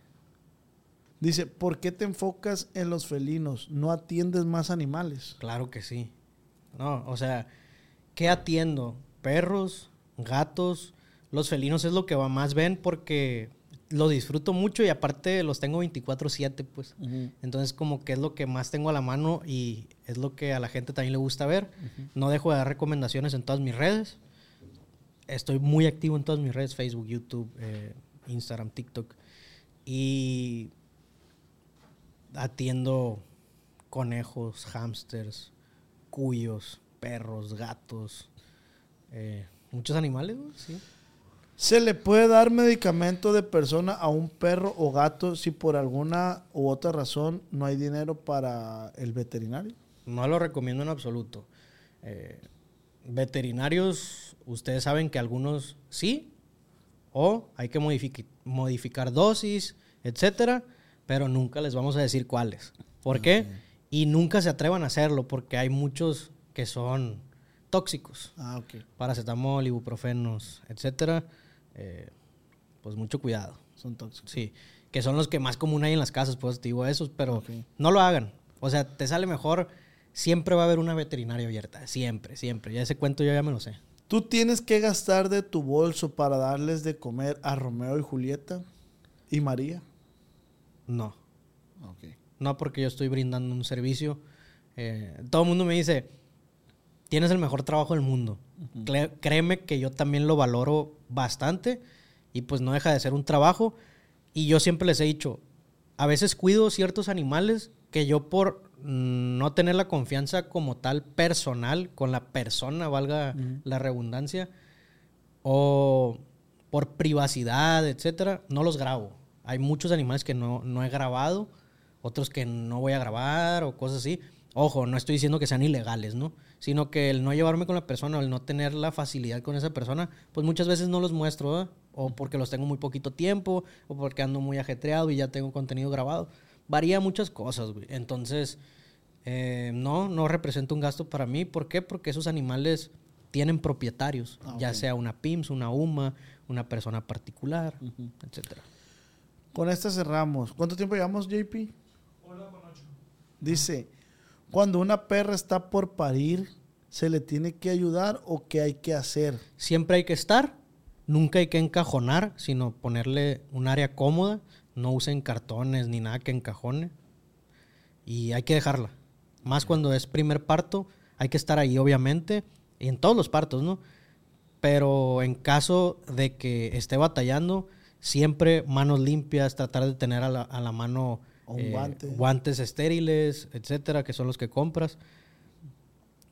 Dice, ¿por qué te enfocas en los felinos? ¿No atiendes más animales? Claro que sí. No, o sea, ¿qué atiendo? Perros, gatos, los felinos es lo que más ven porque lo disfruto mucho y aparte los tengo 24/7, pues. Entonces como que es lo que más tengo a la mano y es lo que a la gente también le gusta ver. No dejo de dar recomendaciones en todas mis redes. Estoy muy activo en todas mis redes, Facebook, YouTube, eh, Instagram, TikTok. Y atiendo conejos, hámsters, cuyos, perros, gatos, eh, muchos animales, güey, sí. ¿Se le puede dar medicamento de persona a un perro o gato si por alguna u otra razón no hay dinero para el veterinario? No lo recomiendo en absoluto. Eh, veterinarios, ustedes saben que algunos sí, o hay que modific- modificar dosis, etcétera, pero nunca les vamos a decir cuáles. ¿Por qué? Y nunca se atrevan a hacerlo porque hay muchos que son tóxicos. Ah, ok. Paracetamol, ibuprofenos, etcétera. Eh, pues mucho cuidado. Son tóxicos. Sí, que son los que más común hay en las casas, pues te digo esos, pero no lo hagan. O sea, te sale mejor, siempre va a haber una veterinaria abierta, siempre, siempre. Ya ese cuento yo ya me lo sé. ¿Tú tienes que gastar de tu bolso para darles de comer a Romeo y Julieta y María? No, no porque yo estoy brindando un servicio. Eh, todo el mundo me dice, tienes el mejor trabajo del mundo. Créeme que yo también lo valoro bastante y pues no deja de ser un trabajo. Y yo siempre les he dicho, a veces cuido ciertos animales que yo por mm, no tener la confianza como tal personal con la persona, valga la redundancia, o por privacidad, etcétera, no los grabo. Hay muchos animales que no, no he grabado, otros que no voy a grabar o cosas así. Ojo, no estoy diciendo que sean ilegales, ¿no? Sino que el no llevarme con la persona o el no tener la facilidad con esa persona, pues muchas veces no los muestro, ¿verdad? O porque los tengo muy poquito tiempo, o porque ando muy ajetreado y ya tengo contenido grabado. Varía muchas cosas, güey. Entonces, eh, no, no representa un gasto para mí. ¿Por qué? Porque esos animales tienen propietarios, Ah, ya sea una PIMS, una UMA, una persona particular, etcétera. Con esta cerramos. ¿Cuánto tiempo llevamos, JP? Dice, cuando una perra está por parir, ¿se le tiene que ayudar o qué hay que hacer? Siempre hay que estar, nunca hay que encajonar, sino ponerle un área cómoda. No usen cartones ni nada que encajone. Y hay que dejarla. Más cuando es primer parto, hay que estar ahí, obviamente. Y en todos los partos, ¿no? Pero en caso de que esté batallando, siempre manos limpias, tratar de tener a la, a la mano O un eh, guante. guantes estériles, etcétera, que son los que compras.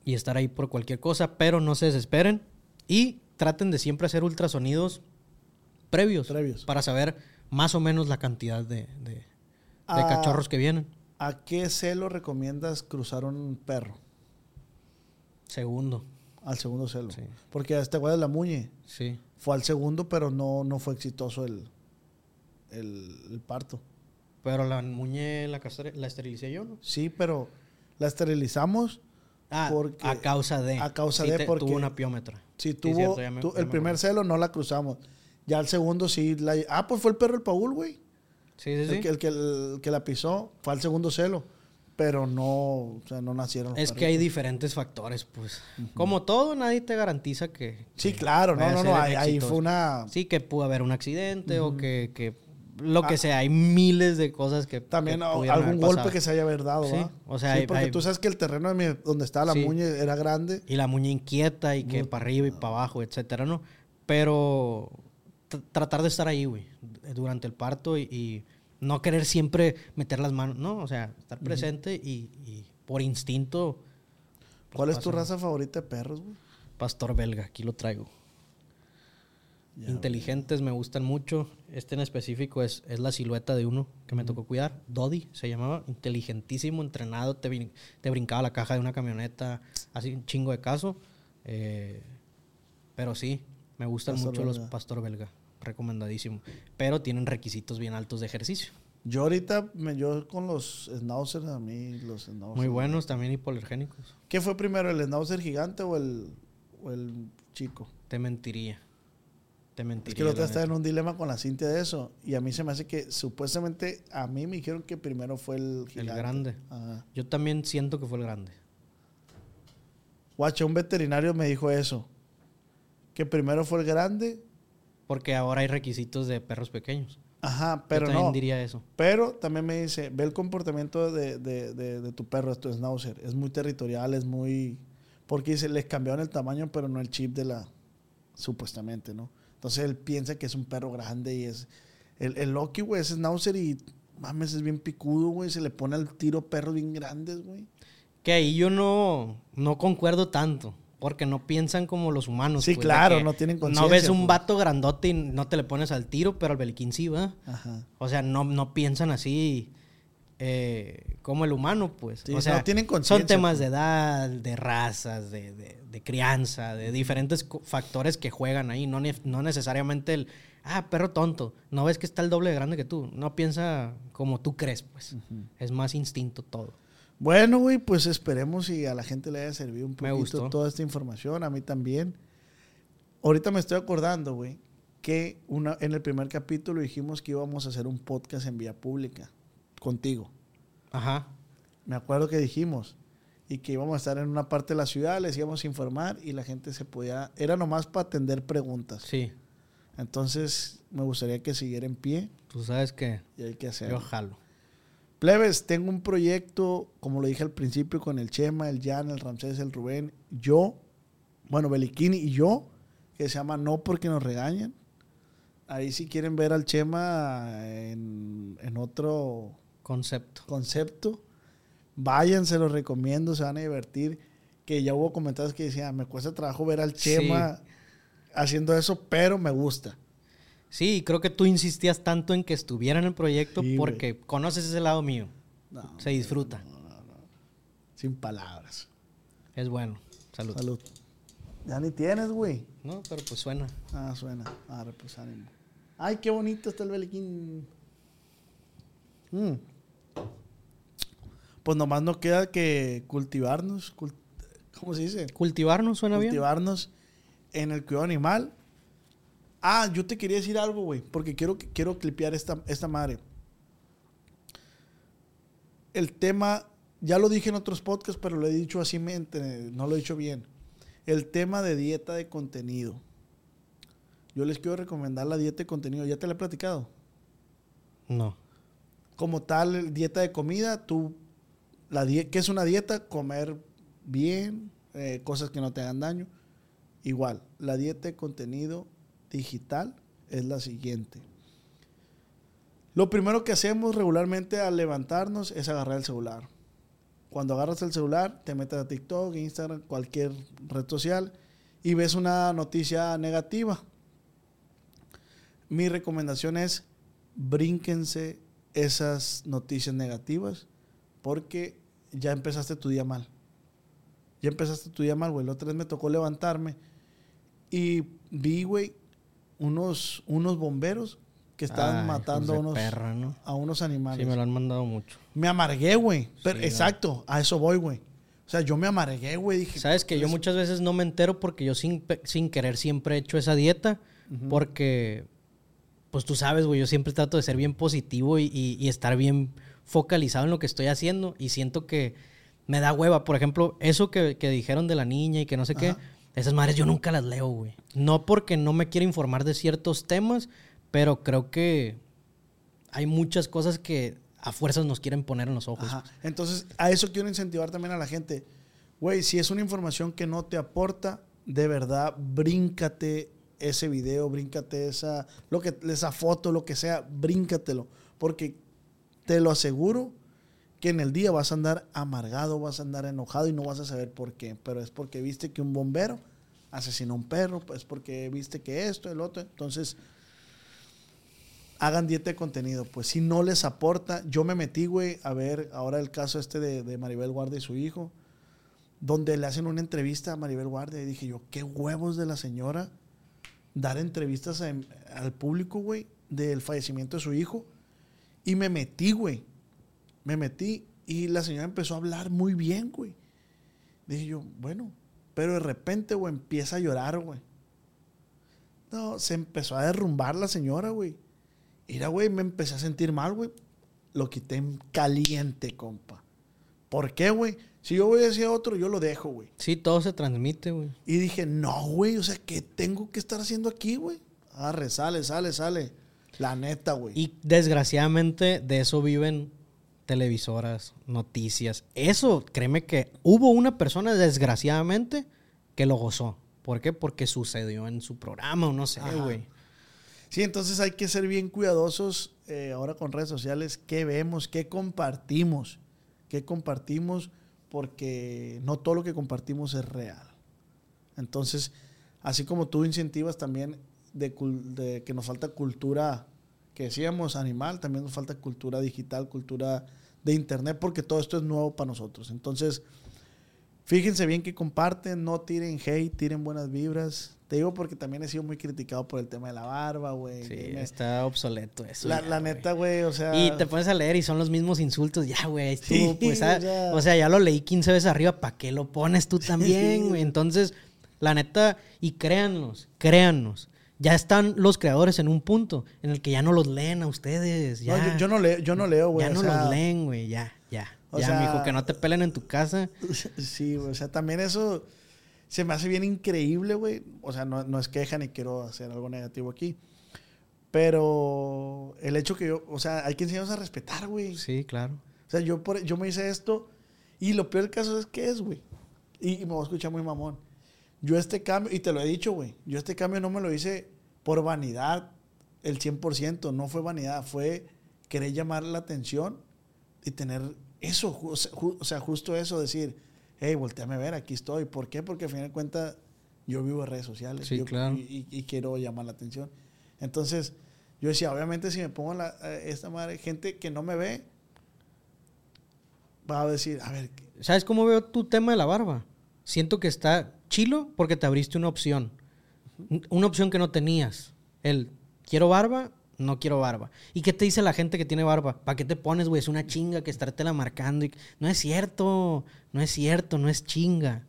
Y estar ahí por cualquier cosa, pero no se desesperen. Y traten de siempre hacer ultrasonidos previos, Previos. para saber más o menos la cantidad de, de- de Ah. cachorros que vienen. ¿A qué celo recomiendas cruzar un perro? Segundo, Al segundo celo. Sí. Porque a este güey de la muñe sí. fue al segundo, pero no, no fue exitoso el, el, el parto. Pero la muñe la, la esterilicé yo, ¿no? Sí, pero la esterilizamos Ah, porque a causa de. a causa Sí de te- porque tuvo una piómetra. Sí, Sí, tuvo cierto, ya me- tu- ya el me primer celo no la cruzamos. Ya el segundo sí la Ah, pues fue el perro el Paul, güey. Sí, sí, sí. El, que, el, que, el que la pisó fue al segundo celo, pero no, o sea, no nacieron. los Es que hay diferentes factores, pues. Como todo, nadie te garantiza que. Sí, que claro, no, no, no, ahí, fue una... Sí, que pudo haber un accidente o que, que lo que Ah. sea. Hay miles de cosas que. También que algún haber golpe que se haya haber dado, Sí, ¿va? o sea, Sí, hay- porque hay- tú sabes que el terreno de mi- donde estaba la Sí. muñe era grande. Y la muña inquieta y que para arriba y para abajo, etcétera, ¿no? Pero tr- tratar de estar ahí, güey, durante el parto y, y no querer siempre meter las manos, ¿no? O sea, estar presente y, y por instinto. pues, ¿Cuál es tu raza favorita de perros, güey? Pastor belga, aquí lo traigo. Inteligentes me gustan mucho. Este en específico es, es la silueta de uno que me tocó cuidar. Dodi se llamaba. Inteligentísimo, entrenado. Te, brin- te brincaba la caja de una camioneta. Así un chingo de caso. Eh, pero sí, me gustan Pastor mucho los belga. pastor belga. Recomendadísimo. Pero tienen requisitos bien altos de ejercicio. Yo ahorita, me, yo con los schnauzers, a mí los schnauzers. Muy buenos, también hipoalergénicos. ¿Qué fue primero, el schnauzer gigante o el, o el chico? Te mentiría. Te mentiría. Es que el otro estaba en un dilema con la Cintia de eso. Y a mí se me hace que supuestamente a mí me dijeron que primero fue el El gigante. grande. Ajá. Yo también siento que fue el grande. Guacha, un veterinario me dijo eso. Que primero fue el grande. Porque ahora hay requisitos de perros pequeños. Ajá, pero Yo también no. diría eso. Pero también me dice, ve el comportamiento de, de- de- de tu perro, de tu schnauzer. Es muy territorial, es muy... Porque dice, les cambiaron el tamaño, pero no el chip de la... Supuestamente, ¿no? Entonces él piensa que es un perro grande y es... El, el Loki, güey, es schnauzer y... Mames, es bien picudo, güey. Se le pone al tiro perros bien grandes, güey. Que ahí yo no, no concuerdo tanto. Porque no piensan como los humanos. Sí, pues, claro, no tienen No conciencia, ves un pues. vato grandote y no te le pones al tiro, pero al beliquín sí, ¿va? Ajá. O sea, no, no piensan así eh, como el humano, pues. Sí, o no sea, tienen conciencia, son temas pues. de edad, de razas, de, de- de crianza, de diferentes factores que juegan ahí. No, ne- no necesariamente el, ah, perro tonto. No ves que está el doble de grande que tú. No piensa como tú crees, pues. Es más instinto todo. Bueno, güey, pues esperemos y a la gente le haya servido un Me poquito gustó. toda esta información, a mí también. Ahorita me estoy acordando, güey, que una, en el primer capítulo dijimos que íbamos a hacer un podcast en vía pública contigo. Ajá. Me acuerdo que dijimos y que íbamos a estar en una parte de la ciudad, les íbamos a informar y la gente se podía, era nomás para atender preguntas. Sí. Entonces, me gustaría que siguiera en pie Tú sabes que y hay que hacerlo. yo jalo. Plebes, tengo un proyecto, como lo dije al principio, con el Chema, el Jan, el Ramsés, el Rubén, yo, bueno, Beliquini y yo, que se llama No porque nos regañan. Ahí si quieren ver al Chema en, en otro Concepto. concepto, vayan, se los recomiendo, se van a divertir. Que ya hubo comentarios que decían, me cuesta trabajo ver al Sí. Chema haciendo eso, pero me gusta. Sí, creo que tú insistías tanto en que estuviera en el proyecto Sí, porque conoces ese lado mío. No, Se disfruta. sin palabras. Es bueno. Salud. Salud. Ya ni tienes, güey. No, pero pues suena. Ah, suena. Ah, pues ánimo. Ay, qué bonito está el beliquín. Mm. Pues nomás no queda que cultivarnos. cul- ¿Cómo se dice? Cultivarnos suena bien. Cultivarnos en el cuidado animal. Ah, yo te quería decir algo, güey. Porque quiero, quiero clipear esta, esta madre. El tema, ya lo dije en otros podcasts, pero lo he dicho así, mente, no lo he dicho bien. El tema de dieta de contenido. Yo les quiero recomendar la dieta de contenido. ¿Ya te la he platicado? No. Como tal, dieta de comida, tú, la ¿qué es una dieta? Comer bien, eh, cosas que no te hagan daño. Igual, la dieta de contenido digital es la siguiente. Lo primero que hacemos regularmente al levantarnos es agarrar el celular. Cuando agarras el celular, te metes a TikTok, Instagram, cualquier red social y ves una noticia negativa. Mi recomendación es brínquense esas noticias negativas porque ya empezaste tu día mal. Ya empezaste tu día mal, güey. La otra vez me tocó levantarme y vi, güey, unos, unos bomberos que estaban Ay, matando a unos, perra, ¿no? a unos animales. Sí, me lo han mandado mucho. Me amargué, güey. Sí, exacto, a eso voy, güey. O sea, yo me amargué, güey. Dije, Sabes que yo "Pues, muchas veces no me entero porque yo sin, sin querer siempre he hecho esa dieta. Porque, pues tú sabes, güey, yo siempre trato de ser bien positivo y, y- y estar bien focalizado en lo que estoy haciendo. Y siento que me da hueva. Por ejemplo, eso que, que dijeron de la niña y que no sé qué. Esas madres yo nunca las leo, güey. No porque no me quiera informar de ciertos temas, pero creo que hay muchas cosas que a fuerzas nos quieren poner en los ojos. Ajá. Entonces, a eso quiero incentivar también a la gente. Güey, si es una información que no te aporta, de verdad, bríncate ese video, bríncate esa, lo que, esa foto, lo que sea, bríncatelo. Porque te lo aseguro que en el día vas a andar amargado, vas a andar enojado y no vas a saber por qué. Pero es porque viste que un bombero asesinó a un perro, pues porque viste que esto, el otro. Entonces, hagan dieta de contenido. Pues si no les aporta, yo me metí, güey, a ver ahora el caso este de, Maribel Guardia y su hijo, donde le hacen una entrevista a Maribel Guardia y dije yo, qué huevos de la señora dar entrevistas al público, güey, del fallecimiento de su hijo. Y me metí, güey. Me metí y la señora empezó a hablar muy bien, güey. Dije yo, bueno, pero de repente, güey, empieza a llorar, güey. No, se empezó a derrumbar la señora, güey. Mira, güey, me empecé a sentir mal, güey. Lo quité en caliente, compa. ¿Por qué, güey? Si yo voy hacia otro, yo lo dejo, güey. Sí, todo se transmite, güey. Y dije, no, güey, o sea, ¿qué tengo que estar haciendo aquí, güey? Arre, sale, sale, sale. La neta, güey. Y desgraciadamente de eso viven televisoras, noticias. Eso, créeme que hubo una persona, desgraciadamente, que lo gozó. ¿Por qué? Porque sucedió en su programa o no sé, güey. Sí, entonces hay que ser bien cuidadosos eh, ahora con redes sociales. ¿Qué vemos? ¿Qué compartimos? ¿Qué compartimos? Porque no todo lo que compartimos es real. Entonces, así como tú incentivas también de que nos falta cultura, que decíamos animal, también nos falta cultura digital, cultura de internet, porque todo esto es nuevo para nosotros. Entonces, fíjense bien que comparten, no tiren hate, tiren buenas vibras. Te digo porque también he sido muy criticado por el tema de la barba, güey. Sí, me- está obsoleto eso. la, ya, la güey. neta, güey, o sea... Y te pones a leer y son los mismos insultos. Ya, güey, Sí, pues, ah, o sea- o sea, ya lo leí 15 veces arriba. ¿Para qué lo pones tú [LAUGHS] también, güey? Entonces, la neta, y créannos, créannos. Ya están los creadores en un punto en el que ya no los leen a ustedes. No, Ya, yo, yo no leo, yo no leo, güey. ya o no sea, los leen, güey. Ya, ya. o Ya, sea- mijo, que no te pelen en tu casa. [LAUGHS] Sí, güey, o sea, también eso se me hace bien increíble, güey. O sea, no, no es queja ni quiero hacer algo negativo aquí. Pero el hecho que yo, o sea, hay que enseñarnos a respetar, güey. Sí, claro. O sea, yo, por- yo me hice esto y lo peor del caso es que es, güey. Y, y me voy a escuchar muy mamón. Yo este cambio, y te lo he dicho, güey, yo este cambio no me lo hice por vanidad el 100%, no fue vanidad, fue querer llamar la atención y tener eso, o sea, justo eso, decir, hey, volteame a ver, aquí estoy. ¿Por qué? Porque al final de cuentas yo vivo en redes sociales Sí, yo- claro. y, y- y quiero llamar la atención. Entonces, yo decía, obviamente si me pongo la, eh, esta madre, gente que no me ve, va a decir, a ver, ¿Sabes cómo veo tu tema de la barba? Siento que está chilo porque te abriste una opción. Una opción que no tenías. El, quiero barba, no quiero barba. ¿Y qué te dice la gente que tiene barba? ¿Para qué te pones, güey? Es una chinga que estártela marcando. y- No es cierto, no es cierto, no es chinga.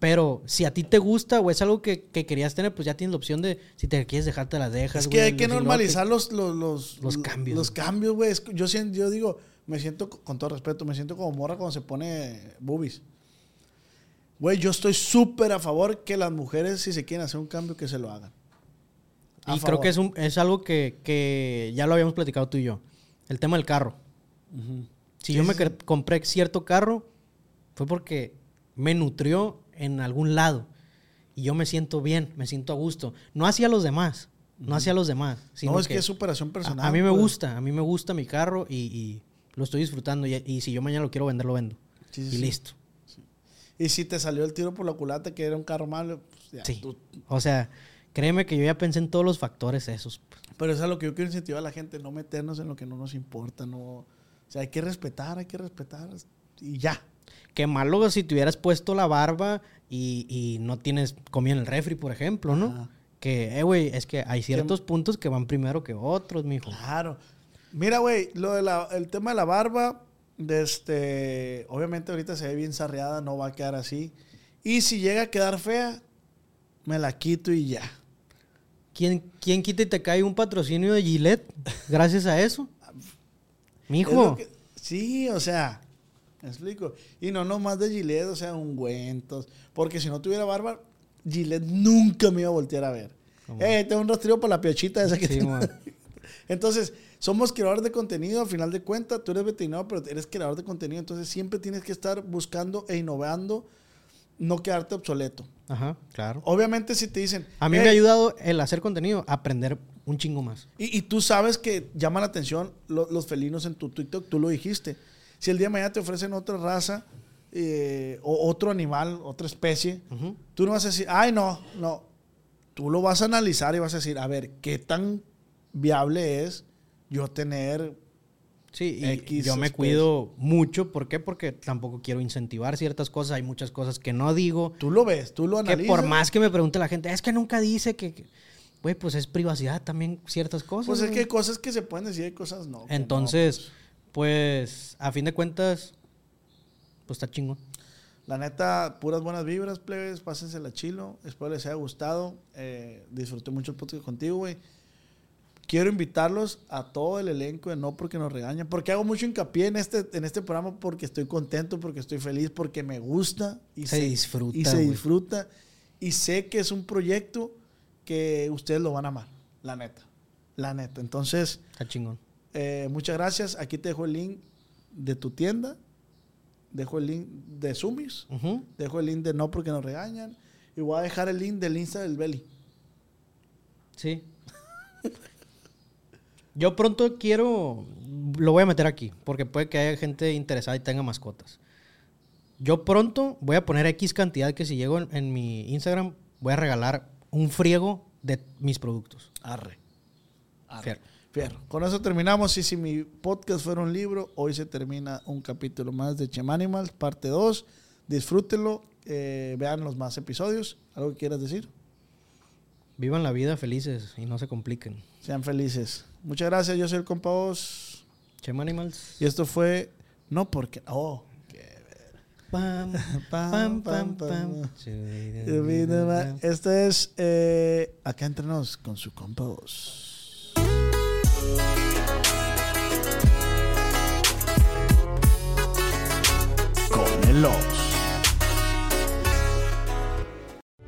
Pero si a ti te gusta o es algo que, que querías tener, pues ya tienes la opción de si te quieres dejar, te la dejas. Es que hay que normalizar los, los, los, Los cambios. Los cambios, güey. Yo, siento- yo digo, me siento, con todo respeto, me siento como morra cuando se pone boobies. Güey, yo estoy súper a favor que las mujeres, si se quieren hacer un cambio, que se lo hagan. A Y creo que es, un, es algo que, que ya lo habíamos platicado tú y yo. El tema del carro. Si Sí, yo me sí, compré cierto carro, fue porque me nutrió en algún lado. Y yo me siento bien, me siento a gusto. No hacia los demás, no hacia los demás. sino No, es que, es superación a, personal. a mí me pues. gusta, a mí me gusta mi carro y, y lo estoy disfrutando. Y, y si yo mañana lo quiero vender, lo vendo. Sí, y listo. Y si te salió el tiro por la culata que era un carro malo, pues ya. Sí. tú- O sea, créeme que yo ya pensé en todos los factores esos. Pero eso es lo que yo quiero incentivar a la gente, no meternos en lo que no nos importa, no... O sea, hay que respetar, hay que respetar y ya. Qué malo si te hubieras puesto la barba y, y no tienes comida en el refri, por ejemplo, ¿no? Que, eh, güey, es que hay ciertos puntos que van primero que otros, mijo. Claro. Mira, güey, lo de la- el tema de la barba, Este, obviamente ahorita se ve bien sarreada, no va a quedar así. Y si llega a quedar fea, me la quito y ya. ¿Quién, ¿Quién quita y te cae un patrocinio de Gillette gracias a eso? Es Mijo. que- sí, o sea, me explico. Y no nomás de Gillette, o sea, ungüentos. Porque si no tuviera barba, Gillette nunca me iba a voltear a ver. Eh, tengo un rastrillo para la piochita esa que Sí, tengo. [LAUGHS] Entonces, somos creadores de contenido, al final de cuentas, tú eres veterinario, pero eres creador de contenido, entonces siempre tienes que estar buscando e innovando, no quedarte obsoleto. Ajá, claro. Obviamente si te dicen... A mí "Hey", me ha ayudado el hacer contenido a aprender un chingo más. Y, y tú sabes que llama la atención lo- los felinos en tu TikTok, tú lo dijiste. Si el día de mañana te ofrecen otra raza eh, o otro animal, otra especie, tú no vas a decir, ay, no, no. Tú lo vas a analizar y vas a decir, a ver, ¿qué tan viable es yo tener... Sí, y X yo me especie. cuido mucho. ¿Por qué? Porque tampoco quiero incentivar ciertas cosas. Hay muchas cosas que no digo. Tú lo ves, tú lo Que analizas. por más que me pregunte la gente, es que nunca dice que... que-". Güey, pues es privacidad también ciertas cosas. Pues es que hay cosas que se pueden decir y cosas no. que no, Entonces, pues, a fin de cuentas, pues está chingón. La neta, puras buenas vibras, plebes. Pásensela chilo. Espero les haya gustado. Eh, disfruté mucho el podcast contigo, güey. Quiero invitarlos a todo el elenco de No Porque Nos Regañan. Porque hago mucho hincapié en este, en este programa porque estoy contento, porque estoy feliz, porque me gusta. Y Se disfruta, Y se disfruta. Y sé que es un proyecto que ustedes lo van a amar. La neta. La neta. Entonces, Está chingón. eh, muchas gracias. Aquí te dejo el link de tu tienda. Dejo el link de Sumis. Dejo el link de No Porque Nos Regañan. Y voy a dejar el link del Insta del Belly. Sí. Yo pronto quiero, lo voy a meter aquí, porque puede que haya gente interesada y tenga mascotas. Yo pronto voy a poner X cantidad que si llego en, en mi Instagram, voy a regalar un friego de mis productos. Arre. Arre. Fierro. Fierro. Con eso terminamos. Y si mi podcast fuera un libro, hoy se termina un capítulo más de Chem Animals, parte 2. Disfrútenlo. eh, vean los más episodios. ¿Algo que quieras decir? Vivan la vida felices y no se compliquen. Sean felices. Muchas gracias. Yo soy el compa Oz. Chem Animals. Y esto fue No Porque. Oh. [LAUGHS] Pam, Pam, pam, pam, pam, pam. pam. Esto es eh, Acá entre nos con su compa Oz. Con el Oz.